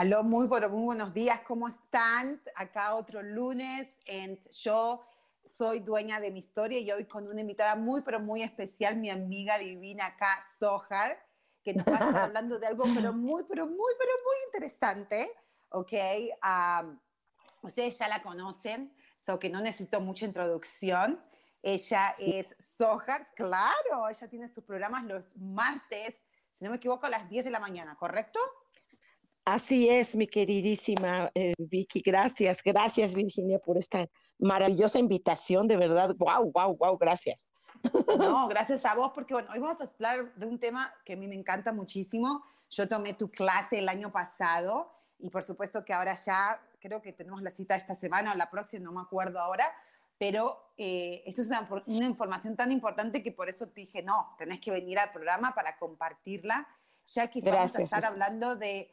Aló, muy, muy buenos días, ¿cómo están? Acá otro lunes, en yo soy dueña de mi historia y hoy con una invitada muy, pero muy especial, mi amiga divina acá, Sohar, que nos va a estar hablando de algo, pero muy, pero muy, pero muy interesante, ¿ok? ustedes ya la conocen, so que no necesito mucha introducción. Ella es Sohar, claro, ella tiene sus programas los martes, si no me equivoco, a las 10 de la mañana, ¿correcto? Así es, mi queridísima eh, Vicky. Gracias, gracias Virginia por esta maravillosa invitación, de verdad. Wow, wow, wow, gracias. No, gracias a vos, porque bueno, hoy vamos a hablar de un tema que a mí me encanta muchísimo. Yo tomé tu clase el año pasado y por supuesto que ahora ya creo que tenemos la cita esta semana o la próxima, no me acuerdo ahora, pero eh, esto es una, una, información tan importante que por eso te dije, no, tenés que venir al programa para compartirla, ya que vamos a estar hablando de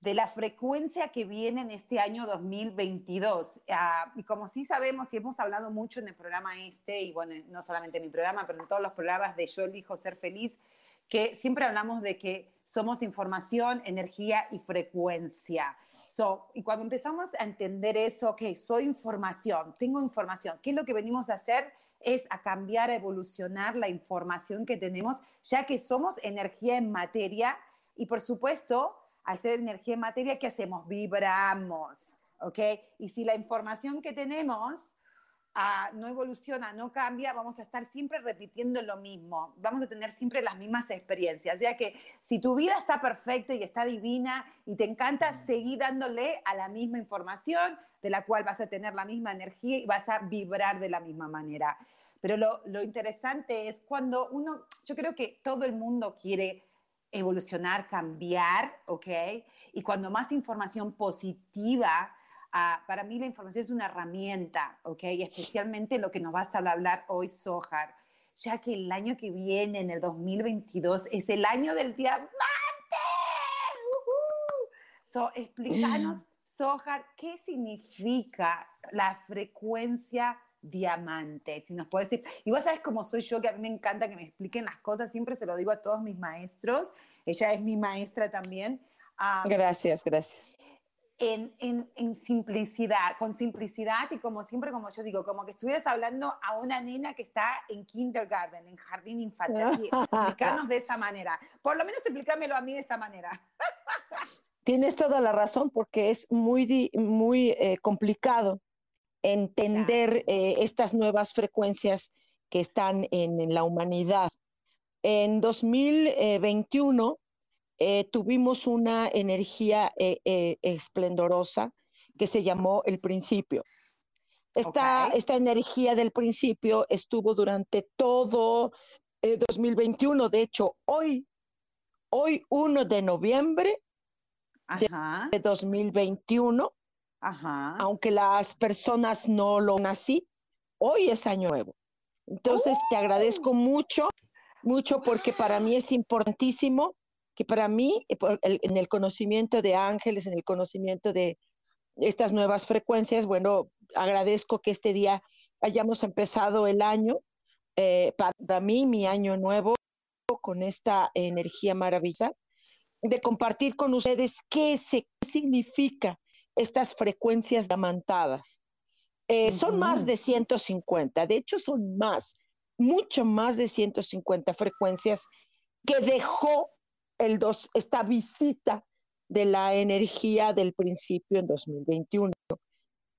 de la frecuencia que viene en este año 2022. Ah, y como sí sabemos y hemos hablado mucho en el programa este, y bueno, no solamente en mi programa, pero en todos los programas de Yo elijo ser feliz, que siempre hablamos de que somos información, energía y frecuencia. So, y cuando empezamos a entender eso, que soy información, tengo información, ¿qué es lo que venimos a hacer? Es a cambiar, a evolucionar la información que tenemos, ya que somos energía en materia y por supuesto hacer energía en materia, ¿qué hacemos? Vibramos, ¿ok? Y si la información que tenemos ah, no evoluciona, no cambia, vamos a estar siempre repitiendo lo mismo, vamos a tener siempre las mismas experiencias. Ya que si tu vida está perfecta y está divina y te encanta seguir dándole a la misma información, de la cual vas a tener la misma energía y vas a vibrar de la misma manera. Pero lo, lo interesante es cuando uno, yo creo que todo el mundo quiere evolucionar, cambiar, ¿ok? Y cuando más información positiva, ah, para mí la información es una herramienta, ¿ok? Y especialmente lo que nos va a hablar hoy Sohar, ya que el año que viene, en el 2022, es el año del diamante. Uh So, explícanos, Sohar, ¿qué significa la frecuencia diamante, si nos puedes decir. Y vos sabes cómo soy yo, que a mí me encanta que me expliquen las cosas, siempre se lo digo a todos mis maestros, ella es mi maestra también. gracias, gracias. En, en, en, simplicidad, con simplicidad y como siempre, como yo digo, como que estuvieras hablando a una nena que está en kindergarten, en jardín infantil, así, explicarnos de esa manera. Por lo menos explícamelo a mí de esa manera. Tienes toda la razón porque es muy, muy eh, complicado entender eh, estas nuevas frecuencias que están en, la humanidad. En 2021 eh, tuvimos una energía eh, esplendorosa que se llamó el principio. Esta, esta energía del principio estuvo durante todo 2021. De hecho, hoy, hoy 1 de noviembre de 2021, aunque las personas no lo así, hoy es año nuevo. Entonces te agradezco ¡Oh! mucho, mucho porque para mí es importantísimo que para mí, eh, en el conocimiento de ángeles, en el conocimiento de estas nuevas frecuencias, bueno, agradezco que este día hayamos empezado el año, eh, para mí, mi año nuevo, con esta energía maravillosa, de compartir con ustedes qué, se, qué significa estas frecuencias diamantadas. Eh, son más de 150, de hecho son más, mucho más de 150 frecuencias que dejó el dos, esta visita de la energía del principio en 2021.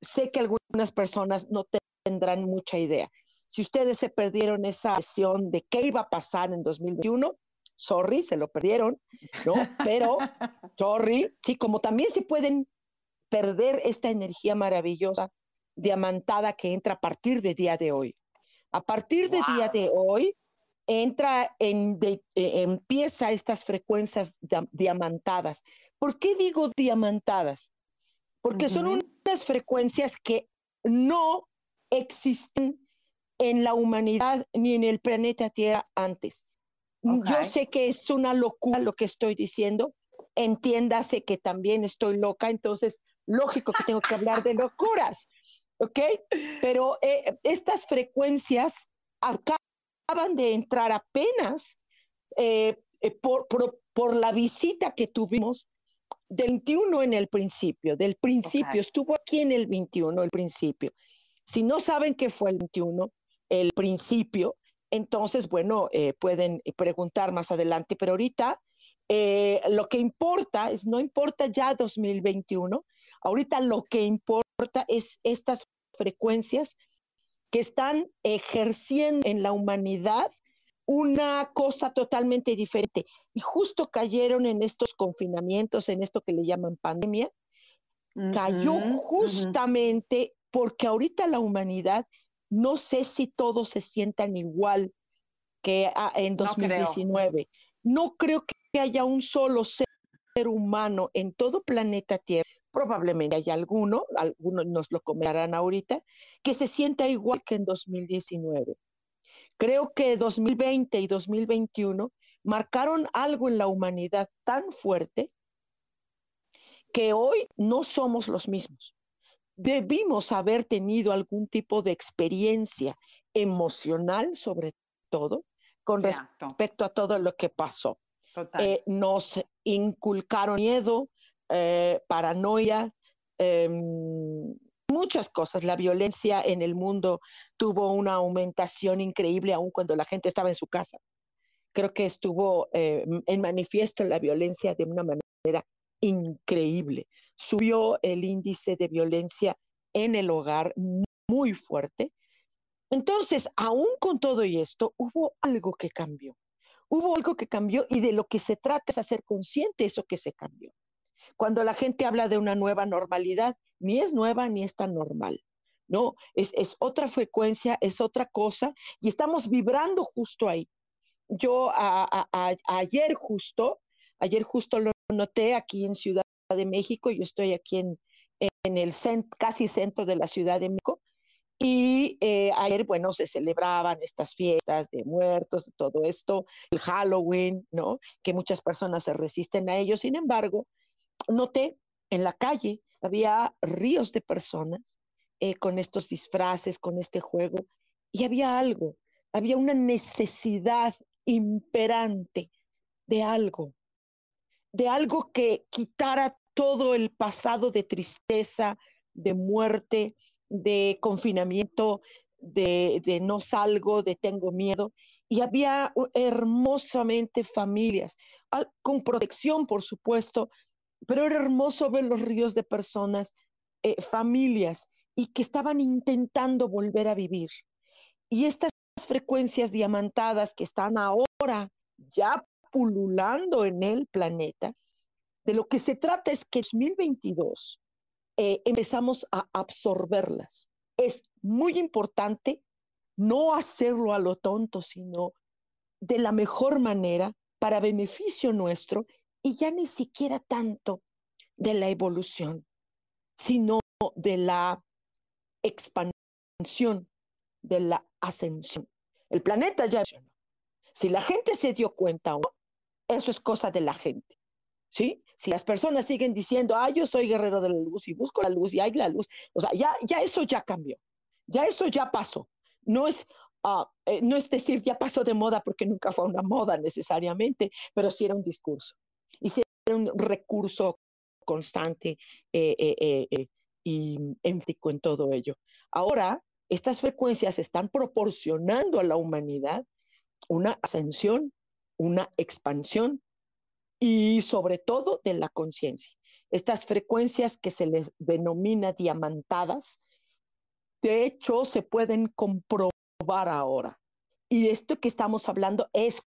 Sé que algunas personas no tendrán mucha idea. Si ustedes se perdieron esa sesión de qué iba a pasar en 2021, sorry, se lo perdieron, ¿no? Pero, sorry, sí, como también se pueden perder esta energía maravillosa, diamantada que entra a partir de día de hoy. A partir de día de hoy, entra en, eh, empieza estas frecuencias diamantadas. ¿Por qué digo diamantadas? Porque son unas frecuencias que no existen en la humanidad ni en el planeta Tierra antes. Yo sé que es una locura lo que estoy diciendo, entiéndase que también estoy loca, entonces lógico que tengo que hablar de locuras, ¿ok? Pero eh, estas frecuencias acaban de entrar apenas eh, eh, por, por, la visita que tuvimos del 21 en el principio, del principio, estuvo aquí en el 21, el principio. Si no saben qué fue el 21, el principio, entonces, bueno, eh, pueden preguntar más adelante, pero ahorita eh, lo que importa es, no importa ya 2021, ahorita lo que importa es estas frecuencias que están ejerciendo en la humanidad una cosa totalmente diferente. Y justo cayeron en estos confinamientos, en esto que le llaman pandemia, cayó justamente porque ahorita la humanidad no sé si todos se sientan igual que ah, en 2019. No creo. que haya un solo ser humano en todo planeta Tierra. Probablemente haya alguno, algunos nos lo comentarán ahorita, que se sienta igual que en 2019. Creo que 2020 y 2021 marcaron algo en la humanidad tan fuerte que hoy no somos los mismos debimos haber tenido algún tipo de experiencia emocional, sobre todo, con respecto a todo lo que pasó. Eh, nos inculcaron miedo, eh, paranoia, em, muchas cosas. La violencia en el mundo tuvo una aumentación increíble aún cuando la gente estaba en su casa. Creo que estuvo eh, en manifiesto la violencia de una manera increíble subió el índice de violencia en el hogar muy fuerte. Entonces, aún con todo y esto, hubo algo que cambió. Hubo algo que cambió y de lo que se trata es hacer consciente eso que se cambió. Cuando la gente habla de una nueva normalidad, ni es nueva ni es tan normal. No, es, otra frecuencia, es otra cosa y estamos vibrando justo ahí. Yo ayer justo, ayer justo lo noté aquí en Ciudad de México, yo estoy aquí en, en el casi centro de la Ciudad de México, y eh, ayer, bueno, se celebraban estas fiestas de muertos, todo esto, el Halloween, ¿no? Que muchas personas se resisten a ello. Sin embargo, noté en la calle, había ríos de personas eh, con estos disfraces, con este juego, y había algo, había una necesidad imperante de algo, de algo que quitara todo el pasado de tristeza, de muerte, de confinamiento, de, no salgo, de tengo miedo. Y había hermosamente familias, con protección, por supuesto, pero era hermoso ver los ríos de personas, eh, familias, y que estaban intentando volver a vivir. Y estas frecuencias diamantadas que están ahora ya pululando en el planeta. De lo que se trata es que en 2022 eh, empezamos a absorberlas. Es muy importante no hacerlo a lo tonto, sino de la mejor manera para beneficio nuestro y ya ni siquiera tanto de la evolución, sino de la expansión, de la ascensión. El planeta ya si la gente se dio cuenta, eso es cosa de la gente. ¿Sí? Si las personas siguen diciendo, ah, yo soy guerrero de la luz y busco la luz y hay la luz, o sea, ya, ya eso ya cambió, ya eso ya pasó. No es, ah, eh, no es decir, ya pasó de moda porque nunca fue una moda necesariamente, pero sí era un discurso. Y sí era un recurso constante eh, eh, y énfico en todo ello. Ahora, estas frecuencias están proporcionando a la humanidad una ascensión una expansión y sobre todo de la conciencia. Estas frecuencias que se les denomina diamantadas de hecho se pueden comprobar ahora. Y esto que estamos hablando es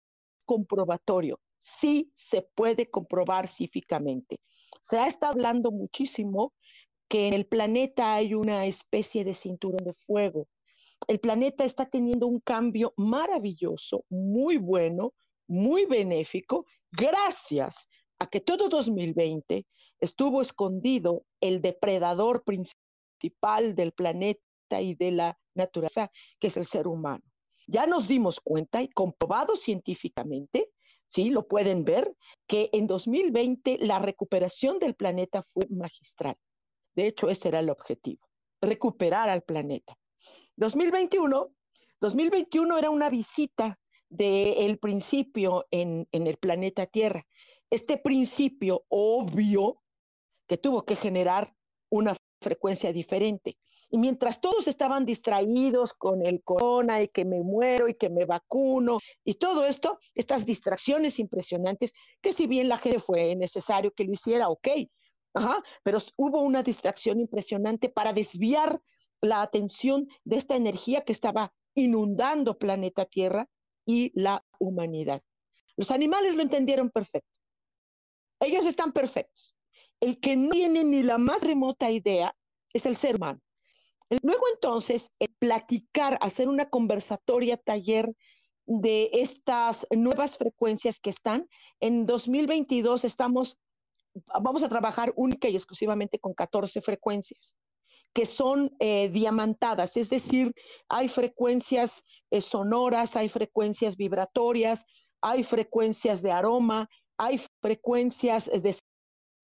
comprobatorio. Sí se puede comprobar científicamente. Se ha estado hablando muchísimo que en el planeta hay una especie de cinturón de fuego. El planeta está teniendo un cambio maravilloso, muy bueno, muy benéfico, gracias a que todo 2020 estuvo escondido el depredador principal del planeta y de la naturaleza, que es el ser humano. Ya nos dimos cuenta y comprobado científicamente, sí, lo pueden ver, que en 2020 la recuperación del planeta fue magistral. De hecho, ese era el objetivo, recuperar al planeta. 2021, 2021 era una visita del principio en, en el planeta Tierra. Este principio obvio que tuvo que generar una frecuencia diferente. Y mientras todos estaban distraídos con el corona y que me muero y que me vacuno y todo esto, estas distracciones impresionantes, que si bien la gente fue necesario que lo hiciera, ok, Ajá, pero hubo una distracción impresionante para desviar la atención de esta energía que estaba inundando planeta Tierra y la humanidad. Los animales lo entendieron perfecto. Ellos están perfectos. El que no tiene ni la más remota idea es el ser humano. Luego entonces, platicar, hacer una conversatoria, taller de estas nuevas frecuencias que están. En 2022 estamos vamos a trabajar única y exclusivamente con 14 frecuencias que son eh, diamantadas, es decir, hay frecuencias eh, sonoras, hay frecuencias vibratorias, hay frecuencias de aroma, hay frecuencias de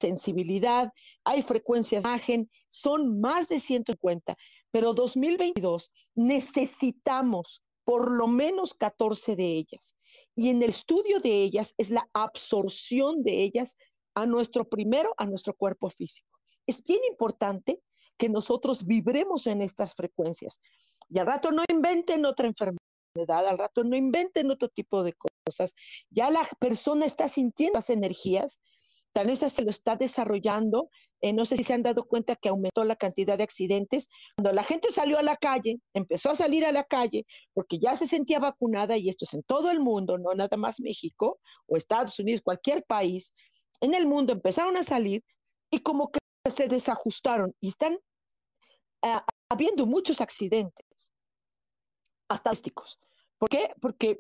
sensibilidad, hay frecuencias de imagen, son más de 150, pero 2022 necesitamos por lo menos 14 de ellas. Y en el estudio de ellas es la absorción de ellas a nuestro primero, a nuestro cuerpo físico. Es bien importante que nosotros vibremos en estas frecuencias. Y al rato no inventen otra enfermedad, al rato no inventen otro tipo de cosas. Ya la persona está sintiendo las energías, tal vez se lo está desarrollando. Eh, no sé si se han dado cuenta que aumentó la cantidad de accidentes. Cuando la gente salió a la calle, empezó a salir a la calle porque ya se sentía vacunada, y esto es en todo el mundo, no nada más México o Estados Unidos, cualquier país, en el mundo empezaron a salir y como que se desajustaron y están eh, habiendo muchos accidentes, hasta ¿Por qué? Porque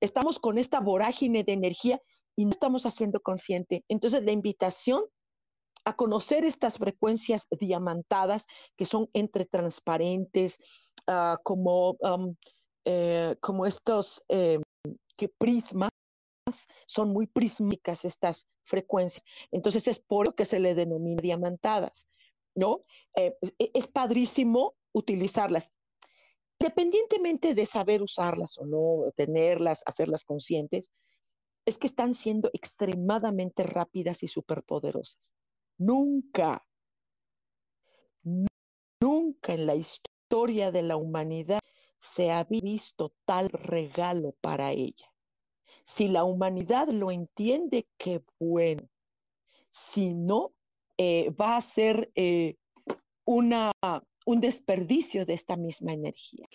estamos con esta vorágine de energía y no estamos haciendo consciente. Entonces, la invitación a conocer estas frecuencias diamantadas que son entre transparentes, ah, como, eh, como estos eh, que prismas son muy prismáticas estas frecuencias. Entonces es por lo que se le denomina diamantadas, ¿no? Eh, e, es padrísimo utilizarlas. Independientemente de saber usarlas o no, tenerlas, hacerlas conscientes, es que están siendo extremadamente rápidas y superpoderosas. Nunca, nunca en la historia de la humanidad se ha visto tal regalo para ella. Si la humanidad lo entiende, qué bueno. Si no, eh, va a ser eh, un desperdicio de esta misma energía.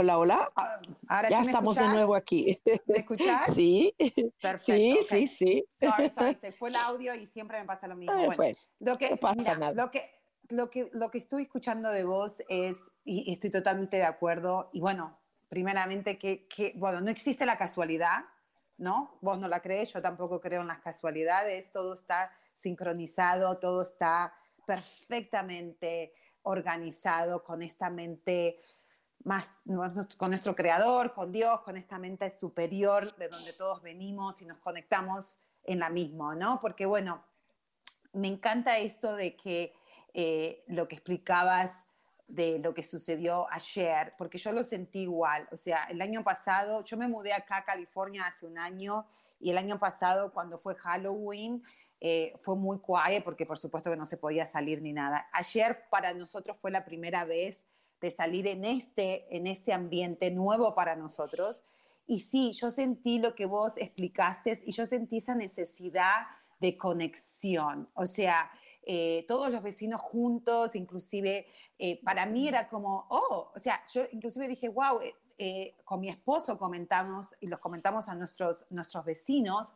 Hola, hola. Ah, ahora ya estamos de nuevo aquí. ¿Me escuchas? Sí. Perfecto. Sí, sí, sí. Sorry, sorry, se fue el audio y siempre me pasa lo mismo. bueno, lo que, no pasa nada. Lo que, lo, que, lo que estoy escuchando de vos es, y estoy totalmente de acuerdo, y bueno, primeramente que, bueno, no existe la casualidad, ¿no? Vos no la crees, yo tampoco creo en las casualidades, todo está sincronizado, todo está perfectamente organizado con esta mente más, con nuestro creador, con Dios, con esta mente superior de donde todos venimos y nos conectamos en la misma, ¿no? Porque bueno, me encanta esto de que eh, lo que explicabas de lo que sucedió ayer, porque yo lo sentí igual. O sea, el año pasado, yo me mudé acá a California hace un año y el año pasado cuando fue Halloween eh, fue muy quiet porque por supuesto que no se podía salir ni nada. Ayer para nosotros fue la primera vez de salir en este, en este ambiente nuevo para nosotros. Y sí, yo sentí lo que vos explicaste y yo sentí esa necesidad de conexión. O sea, eh, todos los vecinos juntos, inclusive eh, para mí era como, oh, o sea, yo inclusive dije, wow, eh, con mi esposo comentamos y los comentamos a nuestros, nuestros vecinos.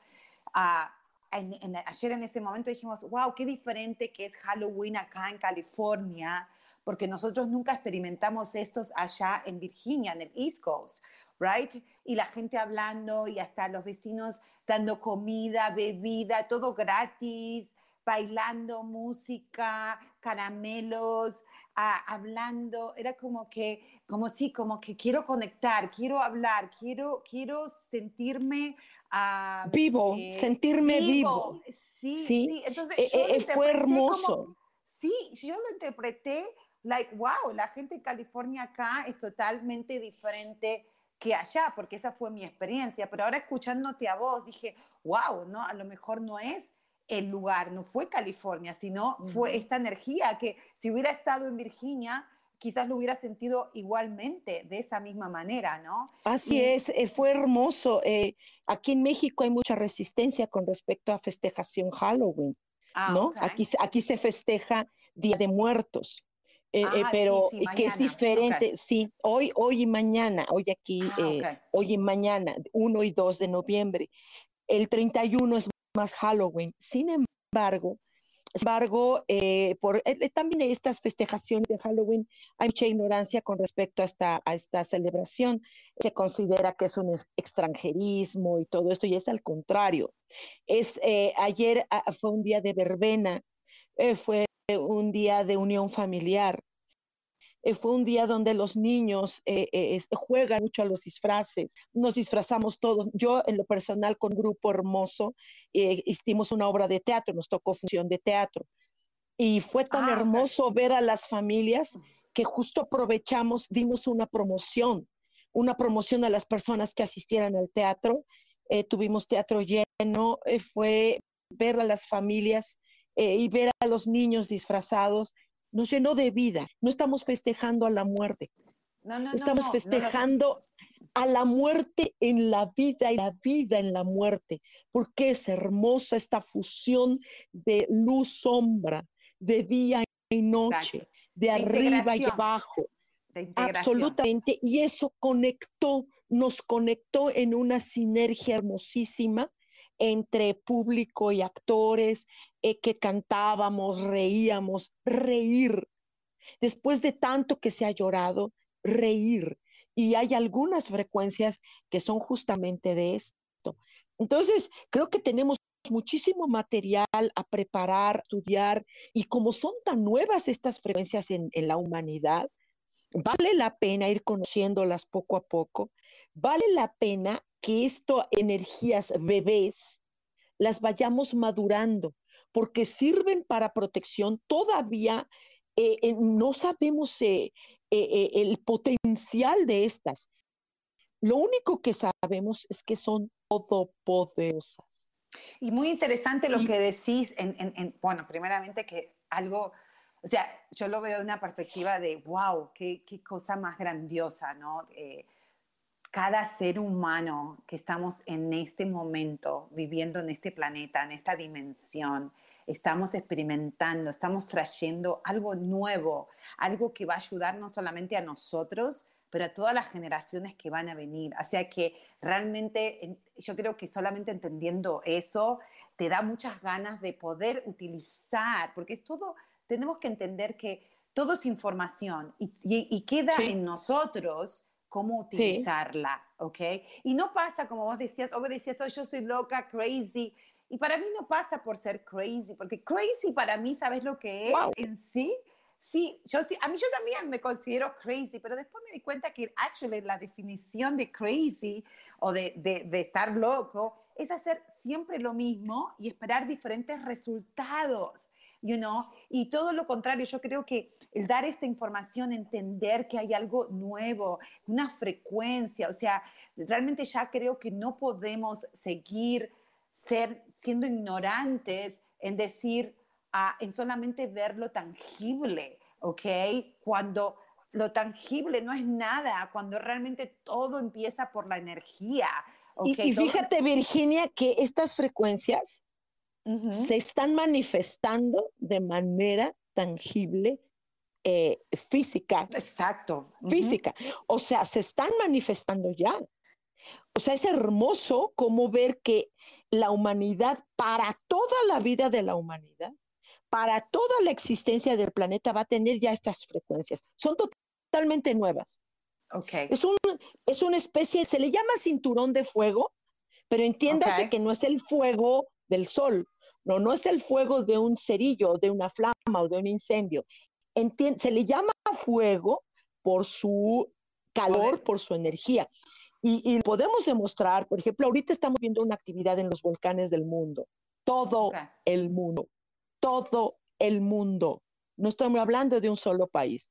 ayer en ese momento dijimos, wow, qué diferente que es Halloween acá en California, porque nosotros nunca experimentamos estos allá en Virginia, en el East Coast, right? Y la gente hablando y hasta los vecinos dando comida, bebida, todo gratis, bailando música, caramelos, hablando, era como que, como sí, como que quiero conectar, quiero hablar, quiero, quiero sentirme ah, vivo, eh, sentirme vivo. Sí, sí, entonces eh, eh, fue hermoso. sí, yo lo interpreté like, wow, la gente en California acá es totalmente diferente que allá, porque esa fue mi experiencia. Pero ahora escuchándote a vos, dije, wow, ¿no? A lo mejor no es el lugar, no fue California, sino fue esta energía que si hubiera estado en Virginia, quizás lo hubiera sentido igualmente, de esa misma manera, ¿no? Así es, eh, fue hermoso. Eh, aquí en México hay mucha resistencia con respecto a festejación Halloween, ah, ¿no? Aquí, aquí se festeja Día de Muertos. Eh, ah, pero que es diferente, sí, hoy, hoy y mañana, hoy aquí, ah, hoy y mañana, 1 y 2 de noviembre. El 31 es más Halloween. Sin embargo, sin embargo, eh, por eh, también estas festejaciones de Halloween hay mucha ignorancia con respecto a esta, a esta celebración. Se considera que es un extranjerismo y todo esto, y es al contrario. Es, eh, ayer ah, fue un día de verbena, fue un día de unión familiar, eh, fue un día donde los niños eh, eh, juegan mucho a los disfraces, nos disfrazamos todos. Yo en lo personal con un grupo hermoso hicimos una obra de teatro, nos tocó función de teatro. Y fue tan ah, hermoso ver a las familias que justo aprovechamos, dimos una promoción, una promoción a las personas que asistieran al teatro. tuvimos teatro lleno, fue ver a las familias y ver a los niños disfrazados nos llenó de vida. No estamos festejando a la muerte. No, no, estamos festejando a la muerte en la vida y la vida en la muerte, porque es hermosa esta fusión de luz-sombra, de día y noche, de, arriba y abajo. Absolutamente. Y eso conectó, nos conectó en una sinergia hermosísima entre público y actores, eh, que cantábamos, reíamos, reír. Después de tanto que se ha llorado, reír. Y hay algunas frecuencias que son justamente de esto. Entonces, creo que tenemos muchísimo material a preparar, estudiar, y como son tan nuevas estas frecuencias en, en la humanidad, vale la pena ir conociéndolas poco a poco, vale la pena que esto, energías bebés, las vayamos madurando, porque sirven para protección. Todavía eh, eh, no sabemos eh, el potencial de estas. Lo único que sabemos es que son todopoderosas. Y muy interesante lo que decís, en, bueno, primeramente que algo, o sea, yo lo veo de una perspectiva de, wow, qué, qué cosa más grandiosa, ¿no? Cada ser humano que estamos en este momento, viviendo en este planeta, en esta dimensión, estamos experimentando, estamos trayendo algo nuevo, algo que va a ayudar no solamente a nosotros, pero a todas las generaciones que van a venir. O sea que realmente yo creo que solamente entendiendo eso te da muchas ganas de poder utilizar, porque es todo, tenemos que entender que todo es información y, queda en nosotros cómo utilizarla, ¿ok? Y no pasa como vos decías, o vos decías, oh, yo soy loca, crazy. Y para mí no pasa por ser crazy, porque crazy para mí, ¿sabes lo que es en sí? Sí, yo, a mí yo también me considero crazy, pero después me di cuenta que actually la definición de crazy o de, de, de estar loco es hacer siempre lo mismo y esperar diferentes resultados you know? Y todo lo contrario, yo creo que el dar esta información, entender que hay algo nuevo, una frecuencia, o sea, realmente ya creo que no podemos seguir ser, siendo ignorantes en decir, ah, en solamente ver lo tangible, ¿ok? Cuando lo tangible no es nada, cuando realmente todo empieza por la energía. Y, fíjate, Virginia, que estas frecuencias se están manifestando de manera tangible, eh, física. Exacto. Física. O sea, se están manifestando ya. O sea, es hermoso como ver que la humanidad, para toda la vida de la humanidad, para toda la existencia del planeta, va a tener ya estas frecuencias. Son totalmente nuevas. Okay. Es, un, es una especie, se le llama cinturón de fuego, pero entiéndase que no es el fuego del sol, no, no es el fuego de un cerillo, de una flama o de un incendio. se le llama fuego por su calor, por su energía. Y, podemos demostrar, por ejemplo, ahorita estamos viendo una actividad en los volcanes del mundo, todo el mundo, todo el mundo. No estamos hablando de un solo país.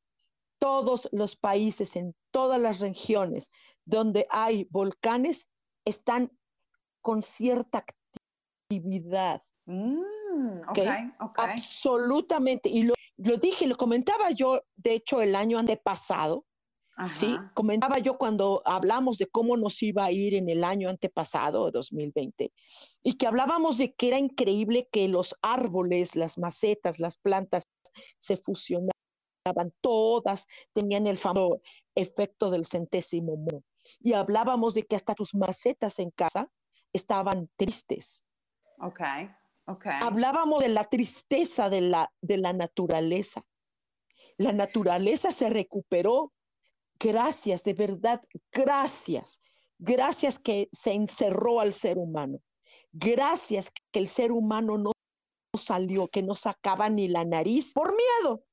Todos los países en todas las regiones donde hay volcanes están con cierta actividad. Mm, okay, Absolutamente. Y lo, lo, dije, lo comentaba yo, de hecho, el año antepasado. Sí, comentaba yo cuando hablamos de cómo nos iba a ir en el año antepasado, 2020, y que hablábamos de que era increíble que los árboles, las macetas, las plantas se fusionaban, todas tenían el famoso efecto del centésimo mono. Y hablábamos de que hasta tus macetas en casa estaban tristes. Ok. Hablábamos de la tristeza de la, de la naturaleza. La naturaleza se recuperó. Gracias, de verdad, gracias. Gracias que se encerró al ser humano. Gracias que el ser humano no salió, que no sacaba ni la nariz por miedo.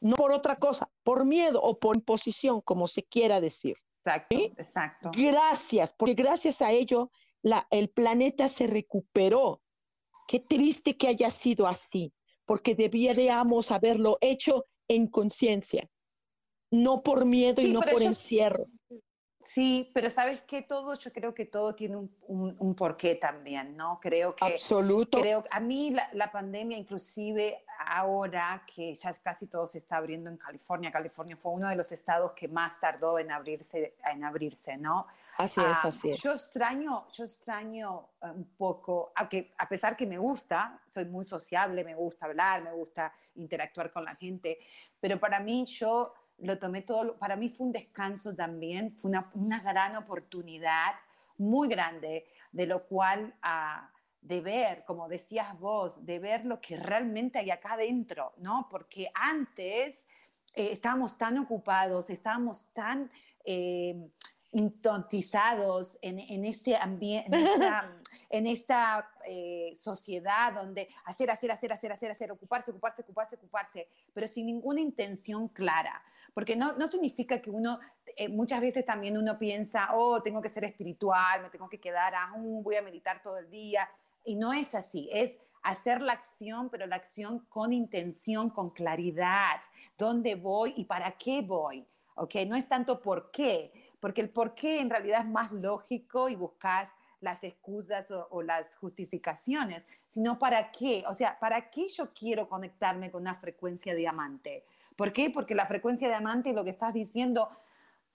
No por otra cosa, por miedo o por imposición, como se quiera decir. Exacto, exacto. Gracias, porque gracias a ello la, el planeta se recuperó Qué triste que haya sido así, porque debiéramos haberlo hecho en conciencia, no por miedo y no por encierro. Sí, pero sabes que todo, yo creo que todo tiene un, un, porqué también, ¿no? Creo que... Absoluto. Creo, a mí la, la, pandemia, inclusive ahora que ya casi todo se está abriendo en California, California fue uno de los estados que más tardó en abrirse, en abrirse ¿no? Así es, ah, así es. Yo extraño, yo extraño eh, un poco, aunque a pesar que me gusta, soy muy sociable, me gusta hablar, me gusta interactuar con la gente, pero para mí yo lo tomé todo, para mí fue un descanso también, fue una, una gran oportunidad muy grande, de lo cual ah, de ver, como decías vos, de ver lo que realmente hay acá adentro, ¿no? Porque antes eh, estábamos tan ocupados, estábamos tan eh, intontizados en, en, este ambiente, en esta, eh, sociedad donde hacer, hacer, hacer, hacer, hacer, hacer, ocuparse, ocuparse, ocuparse, ocuparse, pero sin ninguna intención clara porque no, no significa que uno, eh, muchas veces también uno piensa, oh, tengo que ser espiritual, me tengo que quedar, ah, voy a meditar todo el día, y no es así, es hacer la acción, pero la acción con intención, con claridad, dónde voy y para qué voy, ¿ok? No es tanto por qué, porque el por qué en realidad es más lógico y buscas las excusas o, o, las justificaciones, sino para qué, o sea, ¿para qué yo quiero conectarme con una frecuencia diamante? ¿Por qué? Porque la frecuencia diamante, lo que estás diciendo,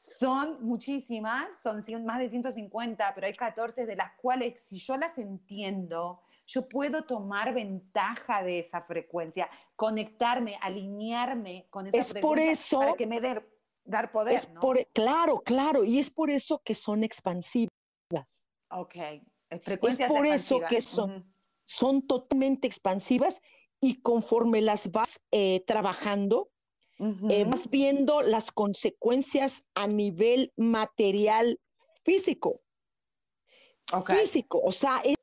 son muchísimas, son más de 150, pero hay 14 de las cuales si yo las entiendo, yo puedo tomar ventaja de esa frecuencia, conectarme, alinearme con esa es frecuencia por eso, para que me dé dar poder. Es por, claro, claro, y es por eso que son expansivas. Ok, frecuencias Es por eso que son, son totalmente expansivas y conforme las vas eh, trabajando, eh, vas viendo las consecuencias a nivel material físico. Físico, o sea, es,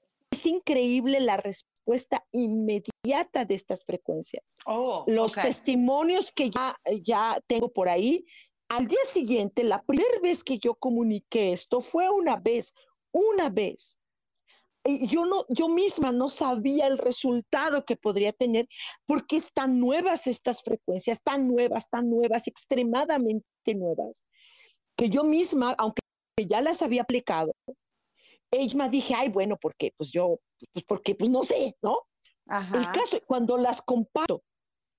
increíble la respuesta inmediata de estas frecuencias. Oh, Los testimonios que ya, ya tengo por ahí, al día siguiente, la primera vez que yo comuniqué esto fue una vez, una vez yo no, yo misma no sabía el resultado que podría tener porque están nuevas estas frecuencias, tan nuevas, tan nuevas, extremadamente nuevas, que yo misma, aunque ya las había aplicado, ella dije, ay, bueno, ¿por qué? Pues yo, pues porque, pues no sé, ¿no? El caso, cuando las comparo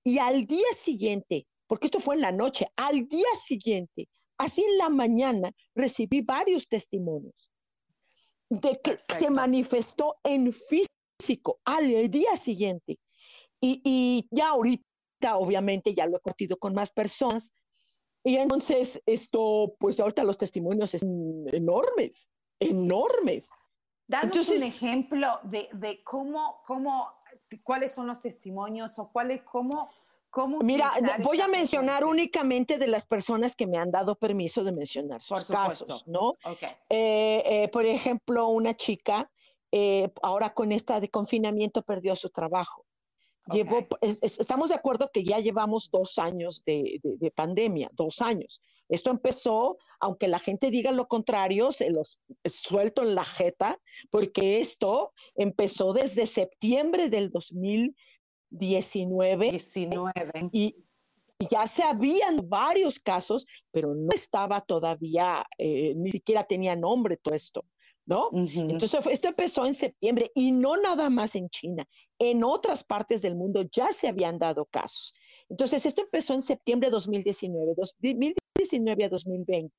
y al día siguiente, porque esto fue en la noche, al día siguiente, así en la mañana, recibí varios testimonios de que se manifestó en físico al día siguiente. Y, y ya ahorita, obviamente, ya lo he compartido con más personas. Y entonces esto, pues ahorita los testimonios son enormes, enormes. Danos un ejemplo de, de, cómo, cómo, cuáles son los testimonios o cuáles, cómo, cómo. Mira, voy a mencionar únicamente de las personas que me han dado permiso de mencionar sus casos, ¿no? Okay. Eh, eh, por ejemplo, una chica, eh, ahora con esta de confinamiento, perdió su trabajo. Llevó, estamos de acuerdo que ya llevamos dos años de, de, pandemia, dos años. Esto empezó, aunque la gente diga lo contrario, se los suelto en la jeta, porque esto empezó desde septiembre del 2019. 19. Y, ya se habían varios casos, pero no estaba todavía, eh, ni siquiera tenía nombre todo esto. ¿no? Entonces, esto empezó en septiembre y no nada más en China, en otras partes del mundo ya se habían dado casos. Entonces, esto empezó en septiembre de 2019, 2019 a 2020,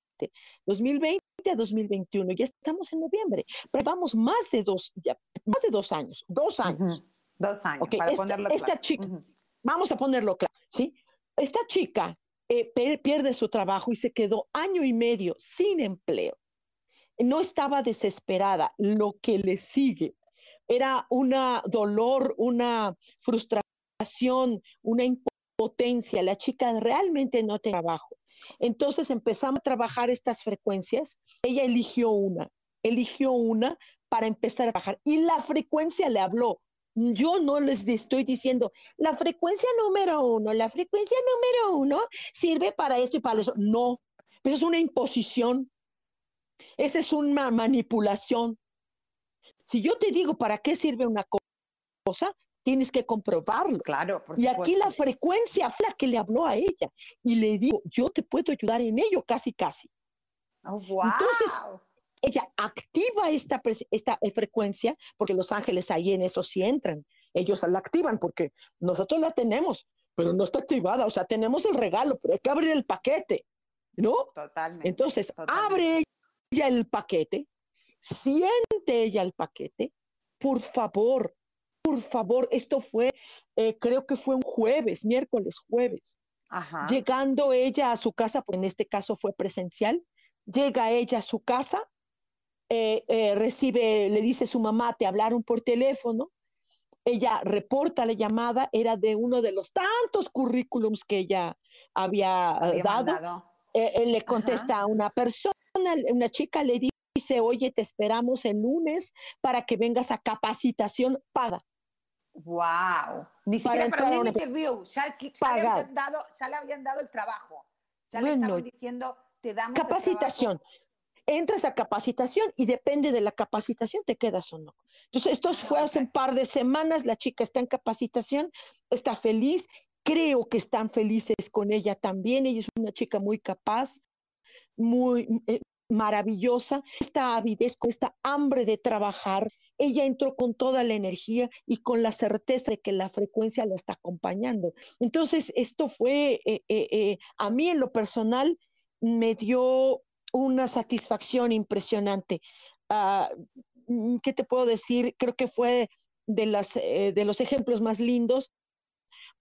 2020 a 2021, ya estamos en noviembre, pero vamos más de dos, ya, más de dos años, dos años. Dos años, para esta, ponerlo Esta chica, vamos a ponerlo claro, ¿sí? Esta chica eh, pierde su trabajo y se quedó año y medio sin empleo no estaba desesperada, lo que le sigue era una dolor, una frustración, una impotencia. La chica realmente no tenía trabajo. Entonces empezamos a trabajar estas frecuencias. Ella eligió una, eligió una para empezar a trabajar. Y la frecuencia le habló. Yo no les estoy diciendo, la frecuencia número uno, la frecuencia número uno sirve para esto y para eso. No, eso es una imposición esa es una manipulación. Si yo te digo para qué sirve una cosa, tienes que comprobarlo. Claro, por Y aquí la frecuencia fue la que le habló a ella y le dijo, yo te puedo ayudar en ello, casi, casi. Oh, wow. Entonces, ella activa esta, esta eh, frecuencia, porque los ángeles ahí en eso sí entran. Ellos la activan porque nosotros la tenemos, pero no está activada. O sea, tenemos el regalo, pero hay que abrir el paquete, ¿no? Totalmente. Entonces, abre ella el paquete, siente ella el paquete, por favor, por favor, esto fue, eh, creo que fue un jueves, miércoles, jueves. Llegando ella a su casa, porque en este caso fue presencial, llega ella a su casa, eh, eh, recibe, le dice su mamá, te hablaron por teléfono, ella reporta la llamada, era de uno de los tantos currículums que ella había, dado. le contesta a una persona una, chica le dice, oye, te esperamos el lunes para que vengas a capacitación paga. Wow. Ni siquiera para, un interview. Ya, le habían dado, ya le habían dado el trabajo. Ya le estaban diciendo, te damos capacitación. Entras a capacitación y depende de la capacitación te quedas o no. Entonces, esto fue hace un par de semanas, la chica está en capacitación, está feliz, creo que están felices con ella también, ella es una chica muy capaz, muy eh, maravillosa, esta avidez, con esta hambre de trabajar. Ella entró con toda la energía y con la certeza de que la frecuencia la está acompañando. Entonces, esto fue, eh, eh, a mí en lo personal, me dio una satisfacción impresionante. Ah, mm, ¿Qué te puedo decir? Creo que fue de, las, de los ejemplos más lindos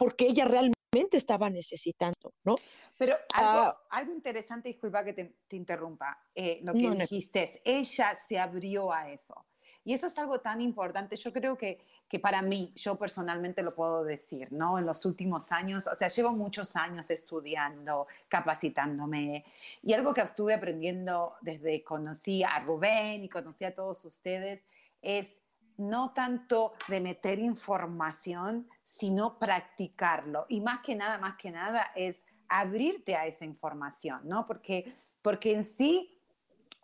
porque ella realmente estaba necesitando, ¿no? Pero algo, ah, algo interesante, disculpa que te, interrumpa, eh, lo que dijiste es, ella se abrió a eso. Y eso es algo tan importante, yo creo que, que para mí, yo personalmente lo puedo decir, ¿no? En los últimos años, o sea, llevo muchos años estudiando, capacitándome, y algo que estuve aprendiendo desde conocí a Rubén y conocí a todos ustedes es no tanto de meter información, sino practicarlo. Y más que nada, más que nada es abrirte a esa información, ¿no? Porque, porque en sí,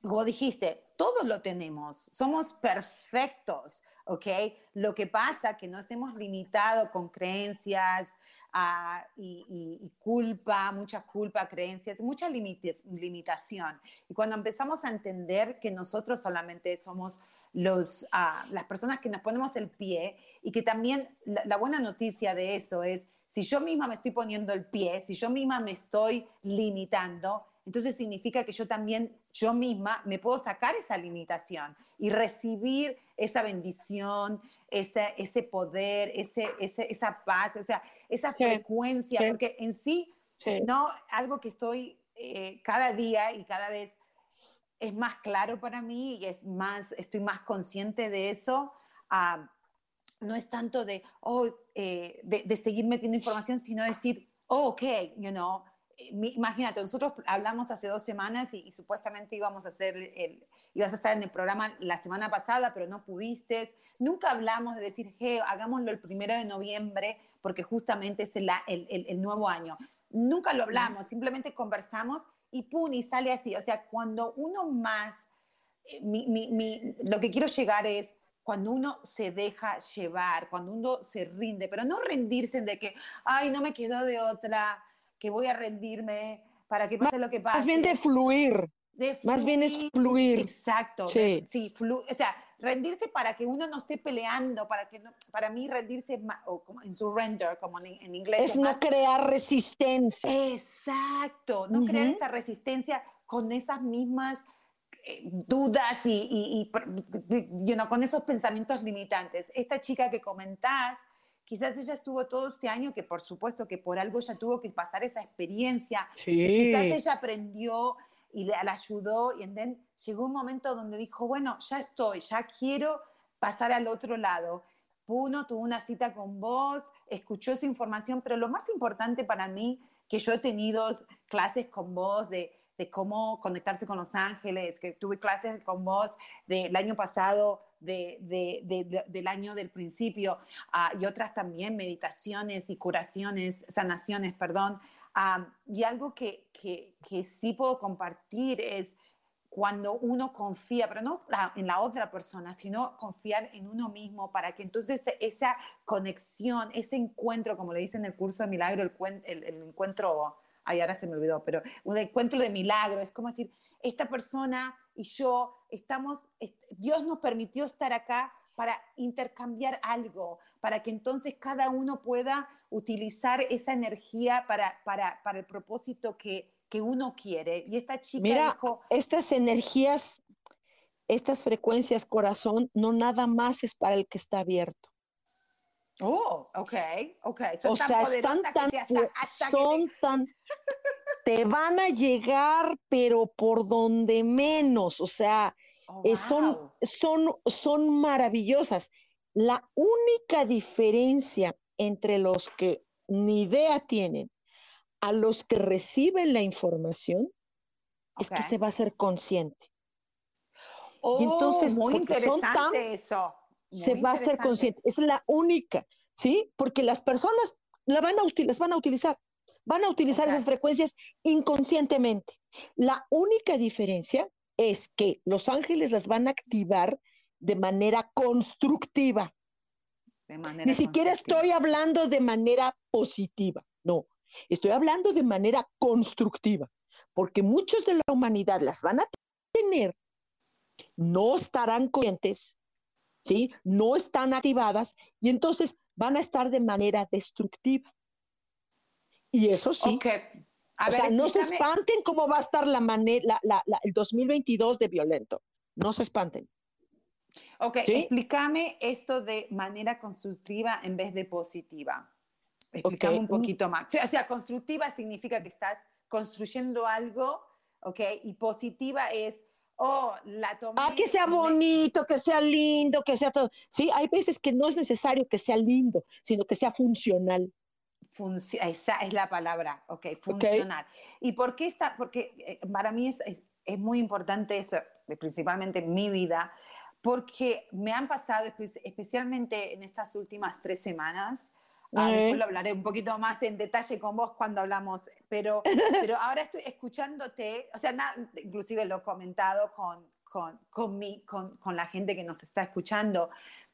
como dijiste, todos lo tenemos, somos perfectos, ¿ok? Lo que pasa que nos hemos limitado con creencias ah, y, culpa, mucha culpa, creencias, mucha limitación. Y cuando empezamos a entender que nosotros solamente somos los, ah, las personas que nos ponemos el pie y que también la, buena noticia de eso es, si yo misma me estoy poniendo el pie, si yo misma me estoy limitando, entonces significa que yo también, yo misma me puedo sacar esa limitación y recibir esa bendición, ese, ese poder, ese, esa paz, o sea, esa frecuencia, porque en sí, no, algo que estoy eh, cada día y cada vez es más claro para mí y es más, estoy más consciente de eso. Ah, no es tanto de, oh, eh, de, de, seguir metiendo información, sino decir, oh, ok, you know, imagínate, nosotros hablamos hace dos semanas y, supuestamente íbamos a hacer el, ibas a estar en el programa la semana pasada, pero no pudiste. Nunca hablamos de decir, hey, hagámoslo el primero de noviembre, porque justamente es el, el, el nuevo año. Nunca lo hablamos, simplemente conversamos y pum, y sale así. O sea, cuando uno más, eh, mi, mi, lo que quiero llegar es, cuando uno se deja llevar, cuando uno se rinde, pero no rendirse de que, ay, no me quedo de otra, que voy a rendirme para que pase lo que pase. Más bien de fluir. Más bien es fluir. Exacto. Sí, sí o sea, rendirse para que uno no esté peleando, para que no, para mí rendirse o como en surrender, como en, inglés. Es no crear resistencia. Exacto, no crear esa resistencia con esas mismas eh, dudas y, y, con esos pensamientos limitantes. Esta chica que comentás, Quizás ella estuvo todo este año, que por supuesto que por algo ella tuvo que pasar esa experiencia. Quizás ella aprendió y le, ayudó y then llegó un momento donde dijo, bueno, ya estoy, ya quiero pasar al otro lado. Puno tuvo una cita con vos, escuchó esa información, pero lo más importante para mí, que yo he tenido clases con vos de, de cómo conectarse con los ángeles, que tuve clases con vos del año pasado del año del principio ah, y otras también meditaciones y curaciones, sanaciones, perdón. Ah, y algo que, que, que, sí puedo compartir es cuando uno confía, pero no en la otra persona, sino confiar en uno mismo para que entonces esa conexión, ese encuentro, como le dicen en el curso de milagro, el encuentro ay, ahora se me olvidó, pero un encuentro de milagro, es como decir, esta persona y yo estamos, Dios nos permitió estar acá para intercambiar algo, para que entonces cada uno pueda utilizar esa energía para, para, para el propósito que, que, uno quiere. Y esta chica Mira, dijo... Estas energías, estas frecuencias corazón, no nada más es para el que está abierto. Oh, ok, ok. Son o sea, están tan, son tan, te van a llegar, pero por donde menos, o sea, oh, eh, son, son, son maravillosas. La única diferencia entre los que ni idea tienen a los que reciben la información es que se va a ser consciente. Oh, entonces, muy interesante eso. Se va a ser consciente. Es la única, ¿sí? Porque las personas la van a, las van a utilizar van a utilizar esas frecuencias inconscientemente. La única diferencia es que los ángeles las van a activar de manera constructiva. Ni siquiera estoy hablando de manera positiva, no, estoy hablando de manera constructiva, porque muchos de la humanidad las van a tener, no estarán conscientes, ¿sí? no están activadas y entonces van a estar de manera destructiva. Y eso sí. o sea, no se espanten cómo va a estar la manera, el 2022 de violento. No se espanten. Ok, explícame esto de manera constructiva en vez de positiva. Explícame un poquito más. O sea, constructiva significa que estás construyendo algo, ok, y positiva es, oh, la tomé. Ah, que sea bonito, que sea lindo, que sea todo. Sí, hay veces que no es necesario que sea lindo, sino que sea funcional esa es la palabra, ok, funcionar. ¿Y por qué está? Porque eh, para mí es, es, muy importante eso, principalmente en mi vida, porque me han pasado, especialmente en estas últimas tres semanas, ah, después lo hablaré un poquito más en detalle con vos cuando hablamos, pero, pero ahora estoy escuchándote, o sea, inclusive lo he comentado con, con, con, mi, con, con la gente que nos está escuchando,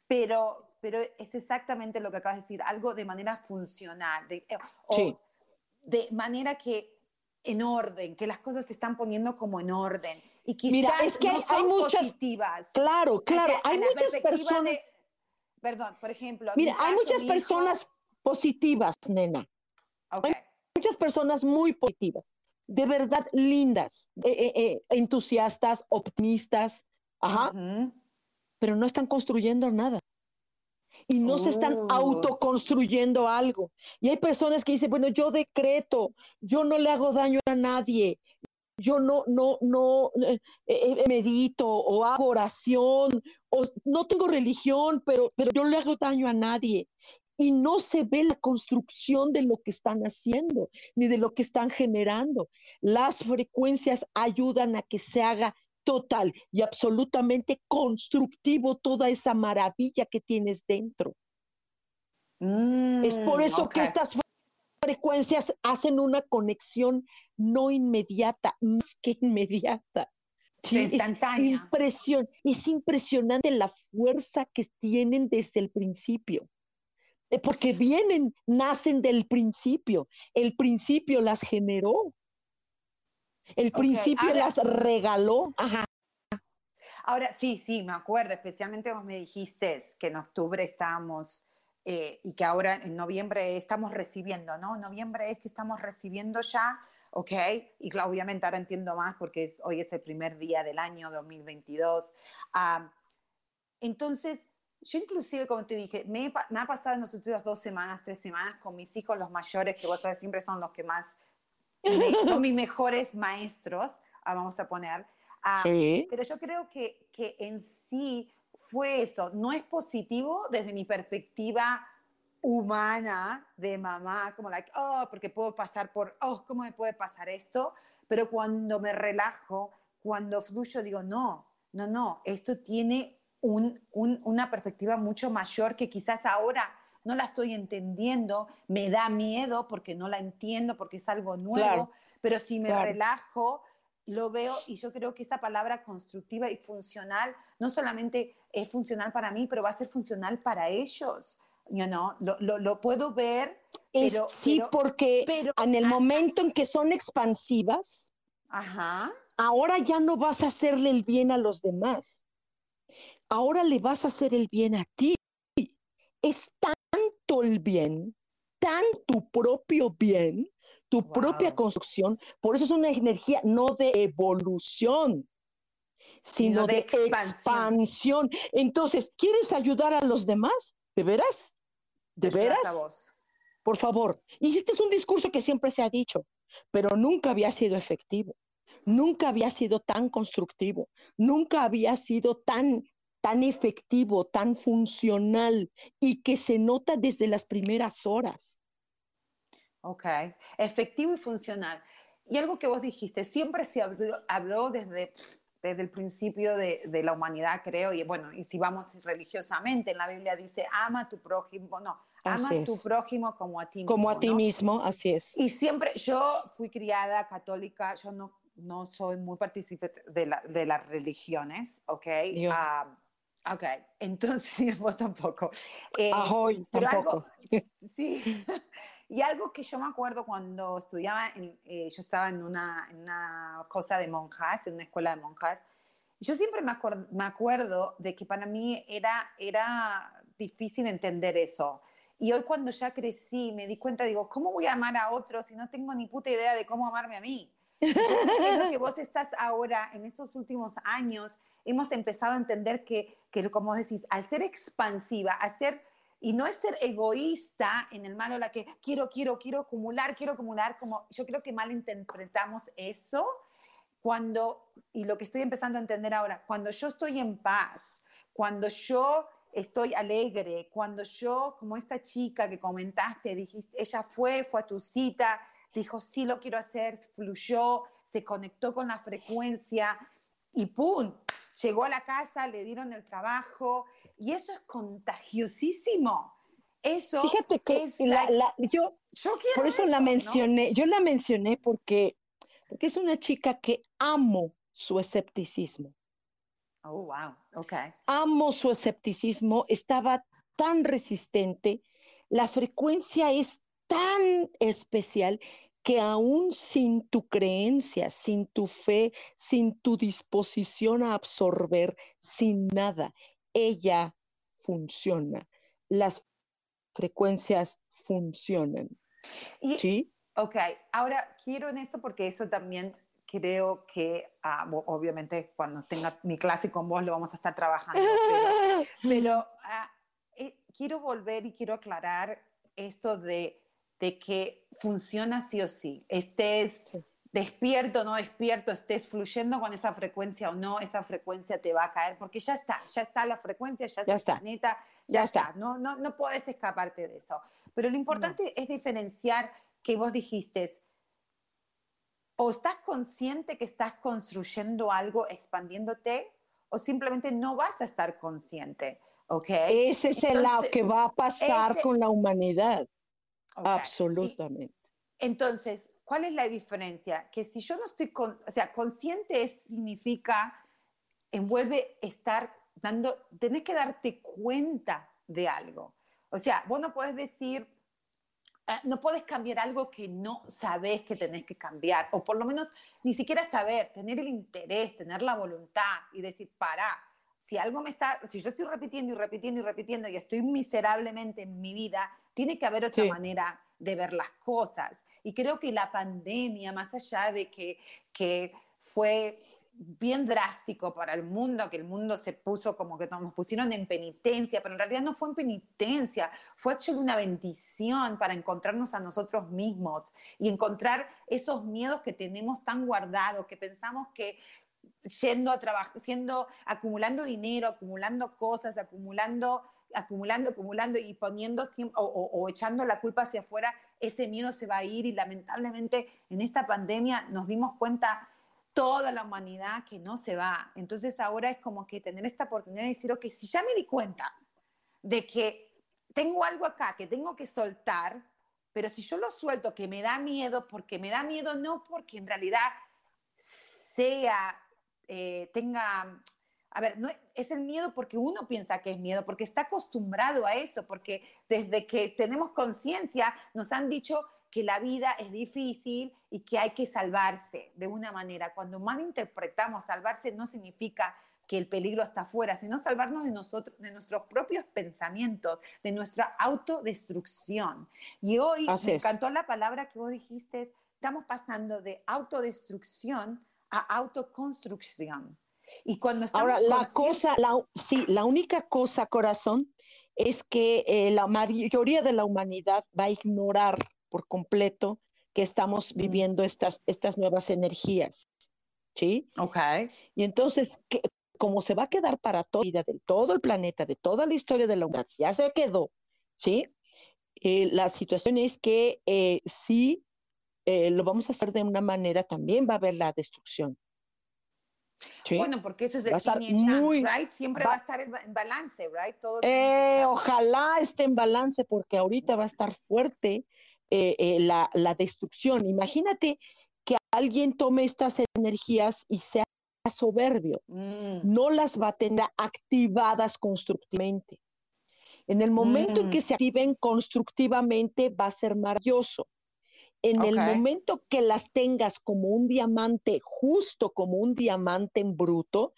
pero pero es exactamente lo que acabas de decir, algo de manera funcional, de, eh, o de manera que en orden, que las cosas se están poniendo como en orden. Y quizás Mira, es que no hay, son muchas, positivas. Claro, claro, hay muchas personas. perdón, por ejemplo. Mira, hay muchas personas positivas, nena. Okay. Hay muchas personas muy positivas, de verdad lindas, eh, eh, eh, entusiastas, optimistas, ajá, pero no están construyendo nada. Y no se están Oh. autoconstruyendo algo. Y hay personas que dicen, bueno, yo decreto, yo no le hago daño a nadie, yo no, no, no eh, medito o hago oración, o no tengo religión, pero, pero yo no le hago daño a nadie. Y no se ve la construcción de lo que están haciendo, ni de lo que están generando. Las frecuencias ayudan a que se haga total y absolutamente constructivo toda esa maravilla que tienes dentro. Es por Mm, eso que estas frecuencias hacen una conexión no inmediata, más que inmediata. Sí, Es instantánea. impresión, es impresionante la fuerza que tienen desde el principio. Eh, Porque vienen, nacen del principio. El principio las generó. El principio ahora- las regaló. Ajá. Ahora, sí, sí, me acuerdo, especialmente vos me dijiste que en octubre estábamos eh, y que ahora en noviembre estamos recibiendo, ¿no? Noviembre es que estamos recibiendo ya, ¿ok? Y claro, obviamente ahora entiendo más porque es, hoy es el primer día del año 2022. Ah, entonces, yo inclusive, como te dije, me, he me ha pasado en las últimas dos semanas, tres semanas con mis hijos, los mayores, que vos sabes, siempre son los que más, me- son mis mejores maestros, ah, vamos a poner. Ah, Sí. pero yo creo que, que en sí fue eso. No es positivo desde mi perspectiva humana de mamá, como like, oh, porque puedo pasar por, oh, ¿cómo me puede pasar esto? Pero cuando me relajo, cuando fluyo, digo, no, no, no, esto tiene un, un- una perspectiva mucho mayor que quizás ahora no la estoy entendiendo, me da miedo porque no la entiendo, porque es algo nuevo, Claro, pero si me claro. relajo, lo veo y yo creo que esa palabra constructiva y funcional no solamente es funcional para mí, pero va a ser funcional para ellos. You know, lo, lo, lo puedo ver, Es- pero, sí, pero- porque pero- en el momento en que son expansivas, ajá, ahora ya no vas a hacerle el bien a los demás. Ahora le vas a hacer el bien a ti. Es tanto el bien, tan tu propio bien, tu propia construcción. Por eso es una energía no de evolución, sino, Sino de de, expansión. expansión. Entonces, ¿quieres ayudar a los demás? ¿De veras? ¿De veras? Por favor. Y este es un discurso que siempre se ha dicho, pero nunca había sido efectivo, nunca había sido tan constructivo, nunca había sido tan, tan efectivo, tan funcional y que se nota desde las primeras horas. Ok, efectivo y funcional. Y algo que vos dijiste, siempre se habló, habló desde, desde el principio de, de la humanidad, creo, y bueno, y si vamos religiosamente, en la Biblia dice, ama a tu prójimo, no, ama Así a tu es. prójimo como a ti Como mismo, a ti ¿no? mismo, así es. Y siempre, yo fui criada católica, yo no, no soy muy partícipe de, la- de las religiones, ¿ok? Yo. Ah, ok, entonces vos tampoco. Eh, Ahoy, pero tampoco. algo, sí, y algo que yo me acuerdo cuando estudiaba, en- eh, yo estaba en una, en una cosa de monjas, en una escuela de monjas, yo siempre me, acuer- me acuerdo de que para mí era, era difícil entender eso. Y hoy cuando ya crecí, me di cuenta, digo, ¿cómo voy a amar a otros si no tengo ni puta idea de cómo amarme a mí? Es lo que vos estás ahora, en estos últimos años, hemos empezado a entender que, que como decís, al ser expansiva, al ser, y no es ser egoísta en el malo, la que quiero, quiero, quiero acumular, quiero acumular, como yo creo que malinterpretamos eso cuando, y lo que estoy empezando a entender ahora, cuando yo estoy en paz, cuando yo estoy alegre, cuando yo, como esta chica que comentaste, dijiste, ella fue, fue a tu cita, dijo, sí lo quiero hacer, fluyó, se conectó con la frecuencia y ¡pum! Llegó a la casa, le dieron el trabajo y eso es contagiosísimo. Eso Fíjate que es la- la- yo, yo quiero por eso la ¿no? mencioné, yo la mencioné porque, porque es una chica que amo su escepticismo. Oh, wow, ok. amo su escepticismo, estaba tan resistente, la frecuencia es tan especial que aún sin tu creencia, sin tu fe, sin tu disposición a absorber, sin nada, ella funciona. Las frecuencias funcionan. Y, ¿Sí? Ok, ahora quiero en esto porque eso también creo que, ah, obviamente, cuando tenga mi clase con vos lo vamos a estar trabajando, pero, ah, eh, quiero volver y quiero aclarar esto de, de que funciona sí o sí. Estés despierto o no despierto, estés fluyendo con esa frecuencia o no, esa frecuencia te va a caer, porque ya está, ya está la frecuencia, ya, está está. planeta, ya, está. No, no, no puedes escaparte de eso. Pero lo importante es diferenciar que vos dijiste, o estás consciente que estás construyendo algo expandiéndote, o simplemente no vas a estar consciente. ¿okay? Ese es el lado que va a pasar con la humanidad. Absolutamente. entonces, ¿cuál es la diferencia? Que si yo no estoy, con, o sea, consciente significa, envuelve estar dando, tenés que darte cuenta de algo. O sea, vos no puedes decir, Ah, no puedes cambiar algo que no sabes que tenés que cambiar, o por lo menos ni siquiera saber, tener el interés, tener la voluntad y decir, para, si algo me está, si yo estoy repitiendo y repitiendo y repitiendo y estoy miserablemente en mi vida, tiene que haber otra manera de ver las cosas. Y creo que la pandemia, más allá de que, que fue bien drástico para el mundo, que el mundo se puso como que nos pusieron en penitencia, pero en realidad no fue en penitencia, fue hecho una bendición para encontrarnos a nosotros mismos y encontrar esos miedos que tenemos tan guardados, que pensamos que yendo a trabajar, siendo, acumulando dinero, acumulando cosas, acumulando acumulando, acumulando y poniendo o, o, echando la culpa hacia afuera, ese miedo se va a ir y lamentablemente en esta pandemia nos dimos cuenta toda la humanidad que no se va. Entonces ahora es como que tener esta oportunidad de decir, ok, si ya me di cuenta de que tengo algo acá que tengo que soltar, pero si yo lo suelto, que me da miedo, porque me da miedo no porque en realidad sea, eh, tenga, a ver, no, es el miedo porque uno piensa que es miedo, porque está acostumbrado a eso, porque desde que tenemos conciencia nos han dicho que la vida es difícil y que hay que salvarse de una manera. Cuando malinterpretamos salvarse no significa que el peligro está afuera, sino salvarnos de nosotros, de nuestros propios pensamientos, de nuestra autodestrucción. Y hoy me encantó la palabra que vos dijiste, estamos pasando de autodestrucción a autoconstrucción. Y cuando Ahora, la cosa, la, sí, la única cosa, corazón, es que eh, la mayoría de la humanidad va a ignorar por completo que estamos viviendo estas, estas nuevas energías. ¿Sí? Ok. Y entonces, como se va a quedar para toda vida de todo el planeta, de toda la historia de la humanidad, ya se quedó, ¿sí? Eh, la situación es que eh, si eh, lo vamos a hacer de una manera, también va a haber la destrucción. ¿Sí? Bueno, porque eso es el muy, right? Siempre va, a estar en, balance, right? Todo ojalá esté en balance porque ahorita va a estar fuerte eh, eh, la, destrucción. Imagínate que alguien tome estas energías y sea soberbio, mm. no las va a tener activadas constructivamente. En el momento en mm. que se activen constructivamente va a ser maravilloso. En el momento que las tengas como un diamante, justo como un diamante en bruto,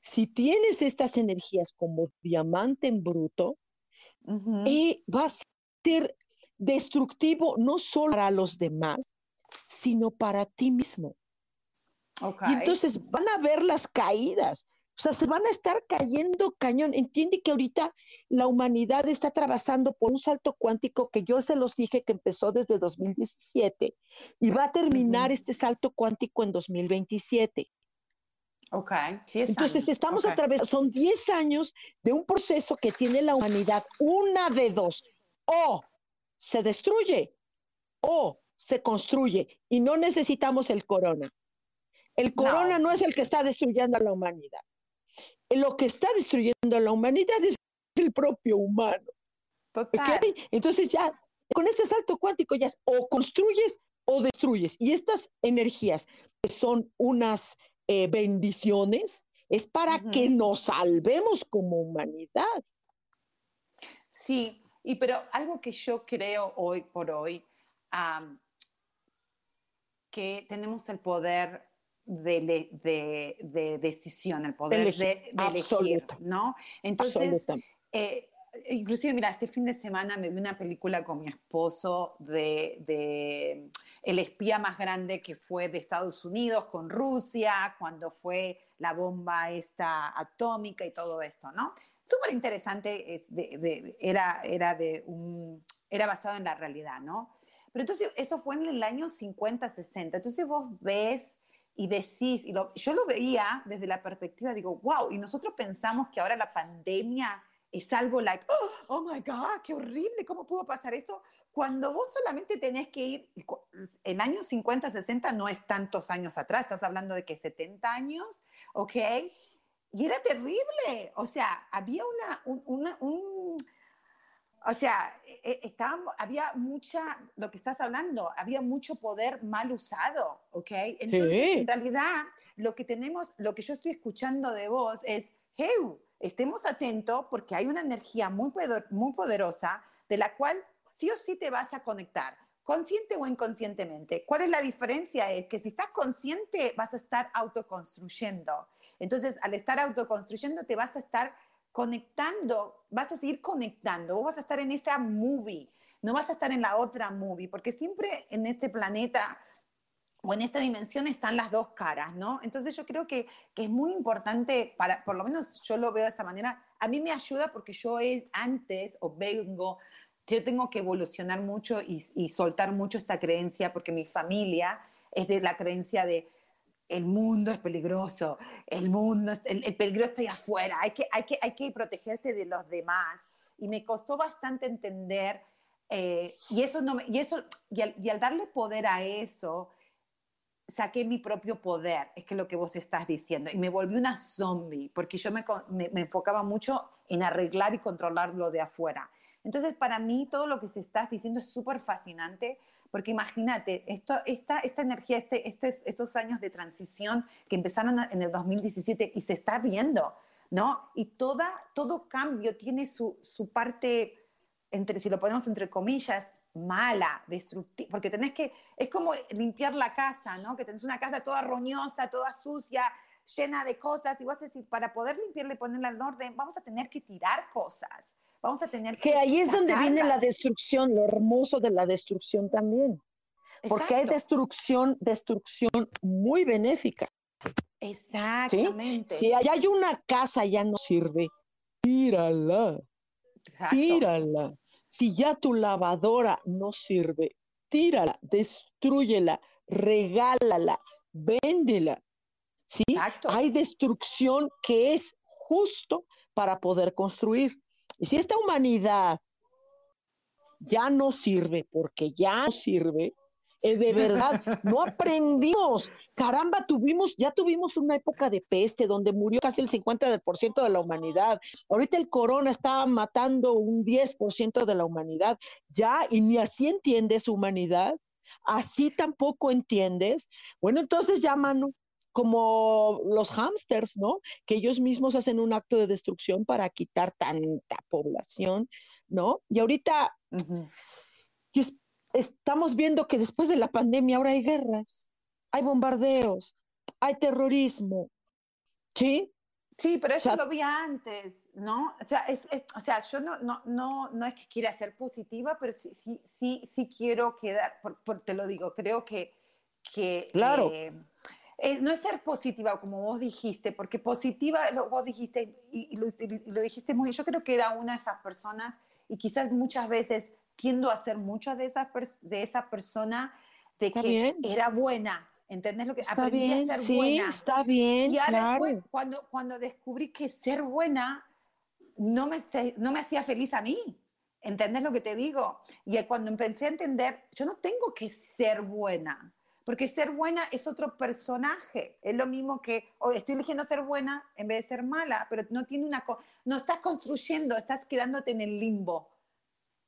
si tienes estas energías como diamante en bruto, y va a ser destructivo no solo para los demás, sino para ti mismo. Y entonces van a ver las caídas. O sea, se van a estar cayendo cañón. Entiende que ahorita la humanidad está atravesando por un salto cuántico que yo se los dije que empezó desde 2017 y va a terminar este salto cuántico en 2027. Ok. Entonces estamos atravesando, son 10 años de un proceso que tiene la humanidad, una de dos. O se destruye o se construye y no necesitamos el corona. El corona no. es el que está destruyendo a la humanidad. Lo que está destruyendo a la humanidad es el propio humano. Total. Entonces ya, con este salto cuántico ya es o construyes o destruyes. Y estas energías que son unas eh, bendiciones, es para que nos salvemos como humanidad. Sí, y pero algo que yo creo hoy por hoy, que tenemos el poder de, de, decisión, el poder de, elegir, ¿no? Entonces, eh, inclusive, mira, este fin de semana me vi una película con mi esposo de, de, el espía más grande que fue de Estados Unidos con Rusia, cuando fue la bomba esta atómica y todo esto, ¿no? Súper interesante, es de, era, era, de un, era basado en la realidad, ¿no? Pero entonces eso fue en el año 50, 60. Entonces vos ves y decís, y yo lo veía desde la perspectiva, digo, wow, y nosotros pensamos que ahora la pandemia es algo like, oh, oh, my God, qué horrible, ¿cómo pudo pasar eso? Cuando vos solamente tenés que ir, en años 50, 60 no es tantos años atrás, estás hablando de que 70 años, ¿ok? Y era terrible, o sea, había una, una un, o sea, e, e, había mucha, lo que estás hablando, había mucho poder mal usado, ¿ok? Entonces, en realidad, lo que tenemos, lo que yo estoy escuchando de vos es, hey, estemos atentos porque hay una energía muy, muy poderosa de la cual sí o sí te vas a conectar, consciente o inconscientemente. ¿Cuál es la diferencia? Es que si estás consciente vas a estar autoconstruyendo. Entonces, al estar autoconstruyendo te vas a estar conectando, vas a seguir conectando, vos vas a estar en esa movie, no vas a estar en la otra movie, porque siempre en este planeta o en esta dimensión están las dos caras, ¿no? Entonces yo creo que, que, es muy importante, para, por lo menos yo lo veo de esa manera, a mí me ayuda porque yo antes o vengo, yo tengo que evolucionar mucho y, y soltar mucho esta creencia porque mi familia es de la creencia de el mundo es peligroso, el mundo, el, el, peligro está ahí afuera, hay que, hay, que, hay que protegerse de los demás. Y me costó bastante entender, eh, y, eso no y, eso, y al, darle poder a eso, saqué mi propio poder, es que lo que vos estás diciendo, y me volví una zombie, porque yo me, me, me enfocaba mucho en arreglar y controlar lo de afuera. Entonces, para mí, todo lo que se está diciendo es súper fascinante, porque imagínate, esto, esta, esta energía, este, este, estos años de transición que empezaron en el 2017 y se está viendo, ¿no? Y toda, todo cambio tiene su, su parte, entre, si lo ponemos entre comillas, mala, destructiva, porque tenés que, es como limpiar la casa, ¿no? Que tenés una casa toda roñosa, toda sucia, llena de cosas, y vos decís, para poder limpiarla y ponerla en orden, vamos a tener que tirar cosas, vamos a tener que... Que ahí es donde viene la destrucción, lo hermoso de la destrucción también. Porque hay destrucción, destrucción muy benéfica. Exactamente. Si hay una casa ya no sirve, tírala. Tírala. Si ya tu lavadora no sirve, tírala, destruyela, regálala, véndela. ¿Sí? Hay destrucción que es justo para poder construir. Y si esta humanidad ya no sirve, porque ya no sirve, eh, de verdad, no aprendimos. Caramba, tuvimos, ya tuvimos una época de peste donde murió casi el 50% de la humanidad. Ahorita el corona está matando un 10% de la humanidad. Ya, y ni así entiendes humanidad. Así tampoco entiendes. Bueno, entonces ya, como los hámsters, ¿no? Que ellos mismos hacen un acto de destrucción para quitar tanta población, ¿no? Y ahorita estamos viendo que después de la pandemia ahora hay guerras, hay bombardeos, hay terrorismo, ¿sí? Sí, pero eso lo vi antes, ¿no? O sea, es, o sea yo no, no, no, no, es que quiera ser positiva, pero sí, sí, sí, sí quiero quedar, por, te lo digo, creo que... que claro. Eh, no es ser positiva, como vos dijiste, porque positiva, lo, vos dijiste, y, lo, dijiste muy, yo creo que era una de esas personas, y quizás muchas veces tiendo a ser muchas de esas de esa persona de que era buena, ¿entendés lo que? Está Aprendí bien, a ser sí, buena. está bien, Y ahora después, cuando, cuando descubrí que ser buena no me, no me hacía feliz a mí, ¿entendés lo que te digo? Y cuando empecé a entender, yo no tengo que ser buena, porque ser buena es otro personaje. Es lo mismo que oh, estoy eligiendo ser buena en vez de ser mala, pero no tiene una no estás construyendo, estás quedándote en el limbo.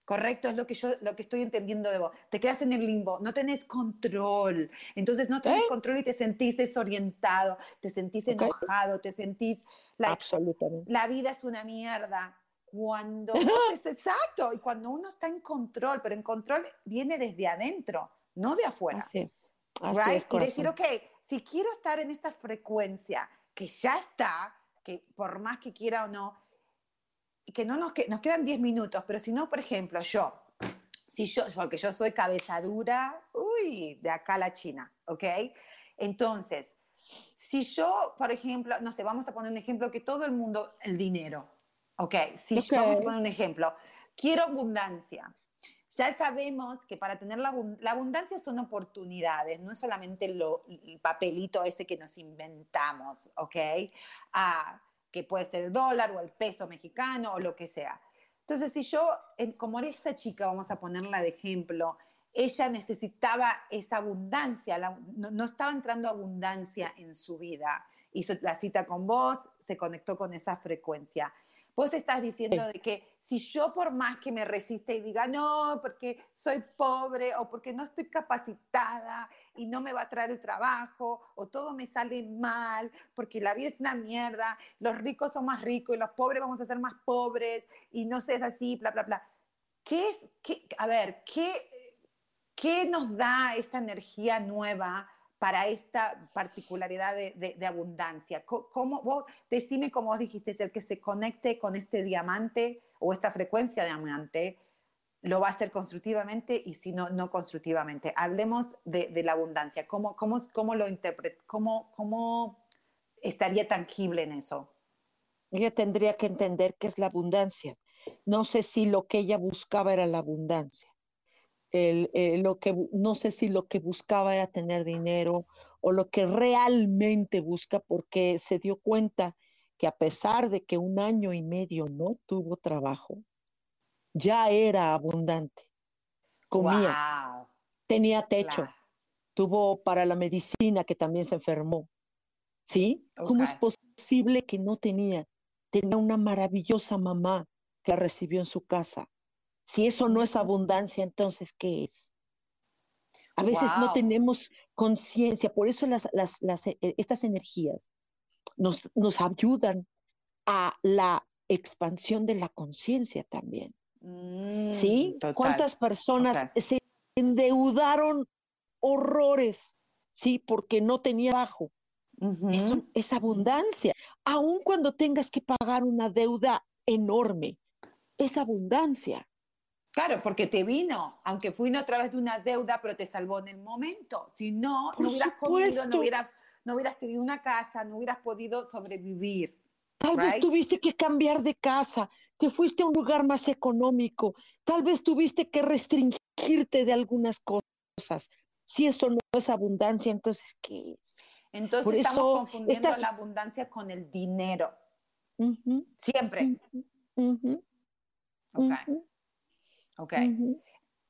Correcto, es lo que yo lo que estoy entendiendo de vos. Te quedas en el limbo, no tenés control. Entonces no tenés ¿Eh? control y te sentís desorientado, te sentís enojado, te sentís la, Absolutamente. La vida es una mierda. Cuando es exacto, y cuando uno está en control, pero en control viene desde adentro, no de afuera. Así es. Así y decir, ok, si quiero estar en esta frecuencia que ya está, que por más que quiera o no, que no nos, que, nos quedan 10 minutos, pero si no, por ejemplo, yo, si yo, porque yo soy cabeza dura, uy, de acá a la China, ¿ok? Entonces, si yo, por ejemplo, no sé, vamos a poner un ejemplo que todo el mundo, el dinero, ¿ok? Si Okay. vamos a poner un ejemplo, quiero abundancia. Ya sabemos que para tener la, la abundancia son oportunidades, no es solamente lo- el papelito ese que nos inventamos, ¿ok? Ah, que puede ser el dólar o el peso mexicano o lo que sea. Entonces, si yo, como esta chica, vamos a ponerla de ejemplo, ella necesitaba esa abundancia, la- no, no estaba entrando abundancia en su vida. Hizo la cita con vos, se conectó con esa frecuencia. Vos estás diciendo de que si yo por más que me resiste y diga, no, porque soy pobre o porque no estoy capacitada y no me va a traer el trabajo o todo me sale mal, porque la vida es una mierda, los ricos son más ricos y los pobres vamos a ser más pobres y no sé, es así, bla, bla, bla. ¿Qué es, qué, a ver, ¿qué, ¿qué nos da esta energía nueva para esta particularidad de, abundancia? ¿Cómo, vos, decime cómo vos dijiste, el que se conecte con este diamante o esta frecuencia de diamante, lo va a hacer constructivamente y si no, no constructivamente. Hablemos de, la abundancia. ¿Cómo, cómo, cómo lo cómo, cómo estaría tangible en eso? Ella tendría que entender qué es la abundancia. No sé si lo que ella buscaba era la abundancia. El, eh, lo que, no sé si lo que buscaba era tener dinero o lo que realmente busca porque se dio cuenta que a pesar de que un año y medio no tuvo trabajo, ya era abundante. Comía, Wow, tenía techo, claro. tuvo para la medicina que también se enfermó. ¿Sí? ¿Cómo es posible que no tenía? Tenía una maravillosa mamá que la recibió en su casa. Si eso no es abundancia, entonces, ¿qué es? A veces no tenemos conciencia, por eso las, las- las, eh, estas energías nos, nos ayudan a la expansión de la conciencia también. Mm, ¿Sí? total. ¿Cuántas personas se endeudaron horrores? Sí, porque no tenía bajo. Eso es abundancia. Aun cuando tengas que pagar una deuda enorme, es abundancia. Claro, porque te vino, aunque vino a través de una deuda, pero te salvó en el momento. Si no, Por no hubieras comido, supuesto. no hubieras, no hubieras tenido una casa, no hubieras podido sobrevivir. Tal vez tuviste que cambiar de casa, te fuiste a un lugar más económico, tal vez tuviste que restringirte de algunas cosas. Si eso no es abundancia, entonces, ¿qué es? Entonces Por estamos eso confundiendo la abundancia con el dinero. Siempre. ujú, Ok, ujú, ok. ujú.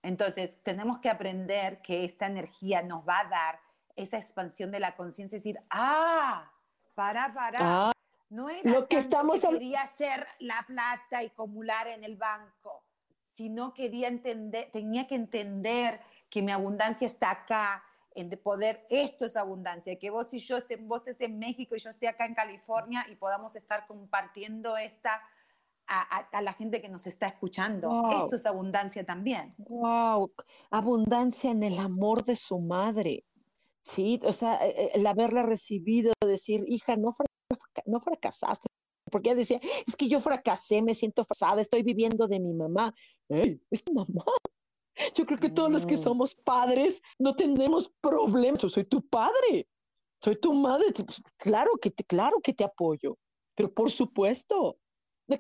Entonces tenemos que aprender que esta energía nos va a dar esa expansión de la conciencia, decir, ah, para, para. Ah, No era Lo que estamos que quería hacer la plata y acumular en el banco, sino quería entender, tenía que entender que mi abundancia está acá, en de poder, esto es abundancia, que vos y yo, esté- vos estés en México y yo esté acá en California y podamos estar compartiendo esta a, a- a la gente que nos está escuchando. Wow. Esto es abundancia también. Wow, abundancia en el amor de su madre. Sí, o sea, eh, eh, el haberla recibido, decir, hija, no, no fracasaste, porque ella decía, es que yo fracasé, me siento fracasada, estoy viviendo de mi mamá. Ey, es tu mamá. Yo creo que todos los que Mm. somos padres no tenemos problemas. Yo soy tu padre, soy tu madre. Pues, Claro que te, claro que te apoyo, pero por supuesto,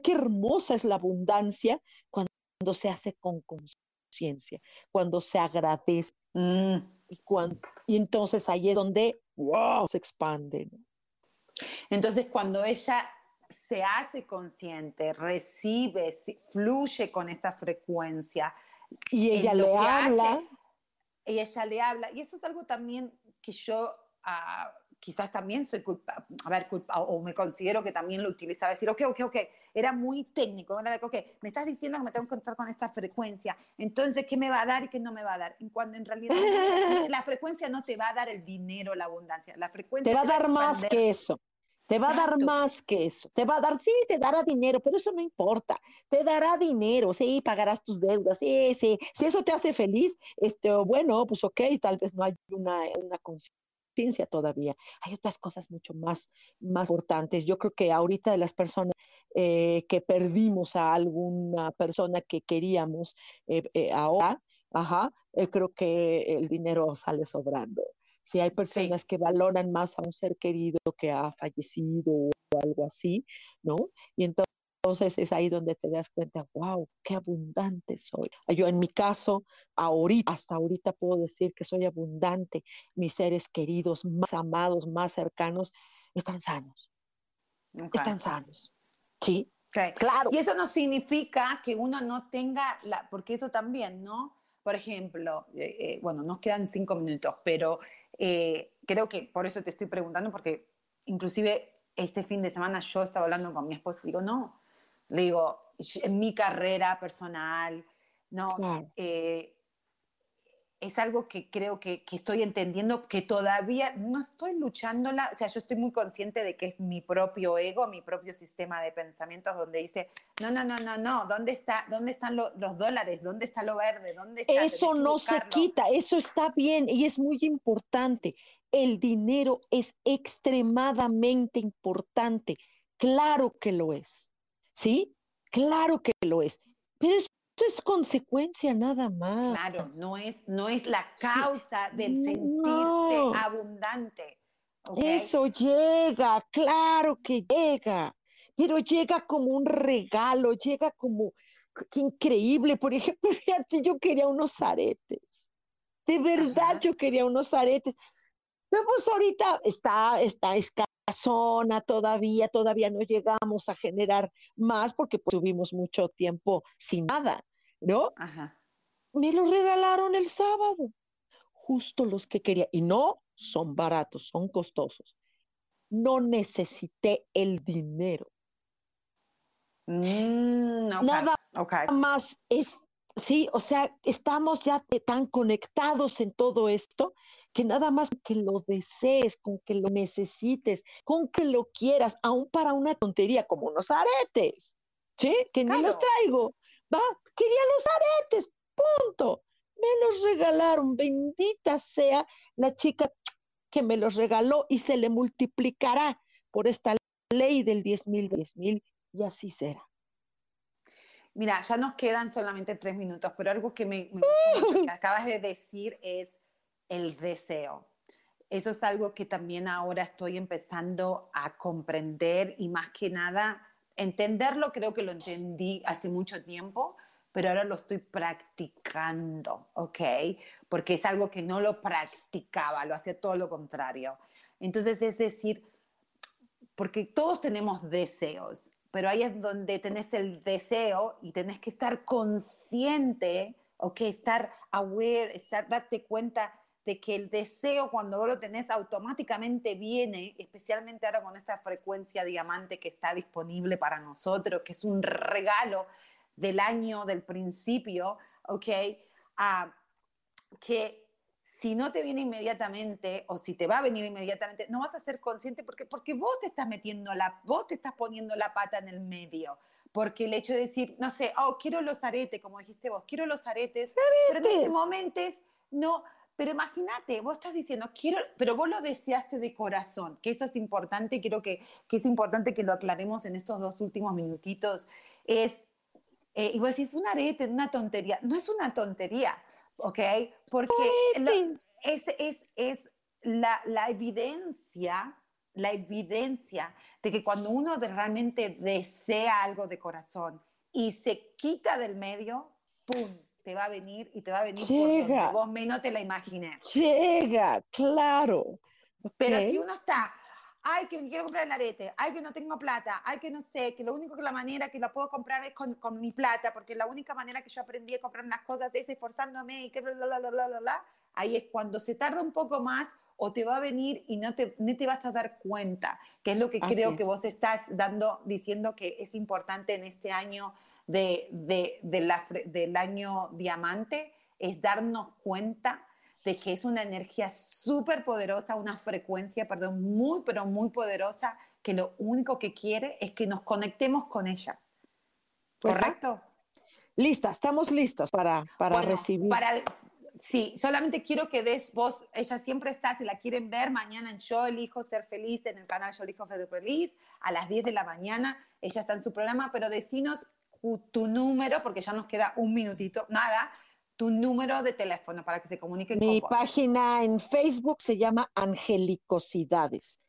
qué hermosa es la abundancia cuando se hace con conciencia, cuando se agradece Mm. y, cuando, y entonces ahí es donde, wow, se expande. ¿no? Entonces, cuando ella se hace consciente, recibe, fluye con esta frecuencia, Y ella le habla, hace, y ella le habla, y eso es algo también que yo ah, quizás también soy culpa, a ver, culpa, o me considero que también lo utilizaba, decir, ok, ok, ok, era muy técnico, era de que, ok, me estás diciendo que me tengo que encontrar con esta frecuencia, entonces, ¿qué me va a dar y qué no me va a dar? Y cuando en realidad la frecuencia no te va a dar el dinero, la abundancia, la frecuencia te va a dar más que eso. Te va a dar más que eso. Te va a dar, sí, te dará dinero, pero eso no importa. Te dará dinero, sí, pagarás tus deudas, sí, sí. Si eso te hace feliz, este, bueno, pues ok, tal vez no hay una, una conciencia ciencia todavía. Hay otras cosas mucho más, más importantes. Yo creo que ahorita de las personas eh, que perdimos a alguna persona que queríamos eh, eh, ahora, ajá, creo que el dinero sale sobrando. Si hay personas que valoran más a un ser querido que ha fallecido o algo así, ¿no? Y entonces entonces es ahí donde te das cuenta, wow, qué abundante soy. Yo en mi caso, ahorita, hasta ahorita puedo decir que soy abundante. Mis seres queridos, más amados, más cercanos, están sanos. Están sanos. Sí, claro. Y eso no significa que uno no tenga, la, porque eso también, ¿no? Por ejemplo, eh, eh, bueno, nos quedan cinco minutos, pero eh, creo que por eso te estoy preguntando, porque inclusive este fin de semana yo estaba hablando con mi esposo y digo, no, le digo, en mi carrera personal, ¿no? Eh, es algo que creo que, que, estoy entendiendo que todavía no estoy luchándola, o sea, yo estoy muy consciente de que es mi propio ego, mi propio sistema de pensamientos donde dice, no, no, no, no, no, ¿dónde, está, dónde están los dólares? ¿Dónde está lo verde? ¿Dónde está? Eso no se quita, eso está bien y es muy importante. El dinero es extremadamente importante, claro que lo es. ¿Sí? Claro que lo es, pero eso es consecuencia nada más. Claro, no es, no es la causa del sentirte abundante. Eso llega, claro que llega, pero llega como un regalo, llega como, qué increíble. Por ejemplo, fíjate, yo quería unos aretes. De verdad, yo quería unos aretes. Pero pues ahorita está, está zona todavía, todavía no llegamos a generar más porque pues, tuvimos mucho tiempo sin nada, ¿no? Ajá. Me lo regalaron el sábado, justo los que quería, y no son baratos, son costosos. No necesité el dinero. Mm, Nada más es Sí, o sea, estamos ya tan conectados en todo esto que nada más que lo desees, con que lo necesites, con que lo quieras, aún para una tontería como unos aretes, ¿sí? Que ni los traigo, va, quería los aretes, punto. Me los regalaron, bendita sea la chica que me los regaló y se le multiplicará por esta ley del 10 mil, 10 mil y así será. Mira, ya nos quedan solamente tres minutos, pero algo que me, gusta mucho que acabas de decir es el deseo. Eso es algo que también ahora estoy empezando a comprender y más que nada entenderlo, creo que lo entendí hace mucho tiempo, pero ahora lo estoy practicando, ¿ok? Porque es algo que no lo practicaba, lo hacía todo lo contrario. Entonces, es decir, porque todos tenemos deseos pero ahí es donde tenés el deseo y tenés que estar consciente, ok, estar aware, estar, darte cuenta de que el deseo cuando vos lo tenés automáticamente viene, especialmente ahora con esta frecuencia diamante que está disponible para nosotros, que es un regalo del año, del principio, ok, uh, que si no te viene inmediatamente o si te va a venir inmediatamente, no vas a ser consciente porque, porque vos te estás metiendo la, vos te estás poniendo la pata en el medio. Porque el hecho de decir, no sé, oh, quiero los aretes, como dijiste vos, quiero los aretes, pero en este momento no, pero imagínate, vos estás diciendo, quiero, pero vos lo deseaste de corazón, que eso es importante, creo que, que es importante que lo aclaremos en estos dos últimos minutitos, es, eh, y vos decís, un arete, una tontería, no es una tontería, ¿ok? Porque es, es, es la, la, evidencia, la evidencia de que cuando uno realmente desea algo de corazón y se quita del medio, ¡pum! Te va a venir y te va a venir Llega. vos menos te la imagines. Llega, claro. Pero si uno está, ay, que me quiero comprar el arete, ay, que no tengo plata, ay, que no sé, que lo único que la manera que la puedo comprar es con, con mi plata, porque la única manera que yo aprendí a comprar las cosas es esforzándome y que bla, bla, bla, bla, bla, bla. Ahí es cuando se tarda un poco más o te va a venir y no te, no te vas a dar cuenta, que es lo que creo que vos estás dando, diciendo que es importante en este año de, de, de la, del año diamante, es darnos cuenta de que es una energía súper poderosa, una frecuencia, perdón, muy, pero muy poderosa, que lo único que quiere es que nos conectemos con ella. Pues, ¿Correcto? Lista, estamos listos para, para recibir. Para, Sí, solamente quiero que des vos, ella siempre está, si la quieren ver, mañana en Yo Elijo Ser Feliz, en el canal Yo Elijo Ser Feliz, a las 10 de la mañana, ella está en su programa, pero decinos tu número, porque ya nos queda un minutito, nada, tu número de teléfono para que se comuniquen Mi con vos. Mi página en Facebook se llama Angelicosidades.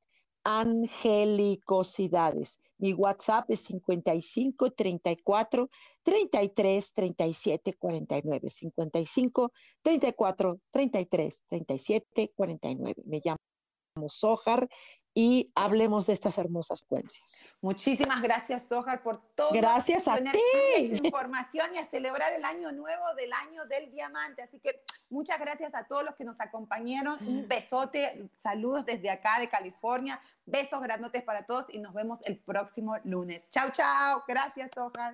Angelicosidades. Mi WhatsApp es 55 34 33 37 49. 55 34 33 37 49. Me llamo Sojar y hablemos de estas hermosas secuencias. Muchísimas gracias, Sojar, por todo. Gracias a ti. información y a celebrar el año nuevo del año del diamante. Así que muchas gracias a todos los que nos acompañaron. Un besote, saludos desde acá de California. Besos grandotes para todos y nos vemos el próximo lunes. Chao, chao. Gracias, Sojar.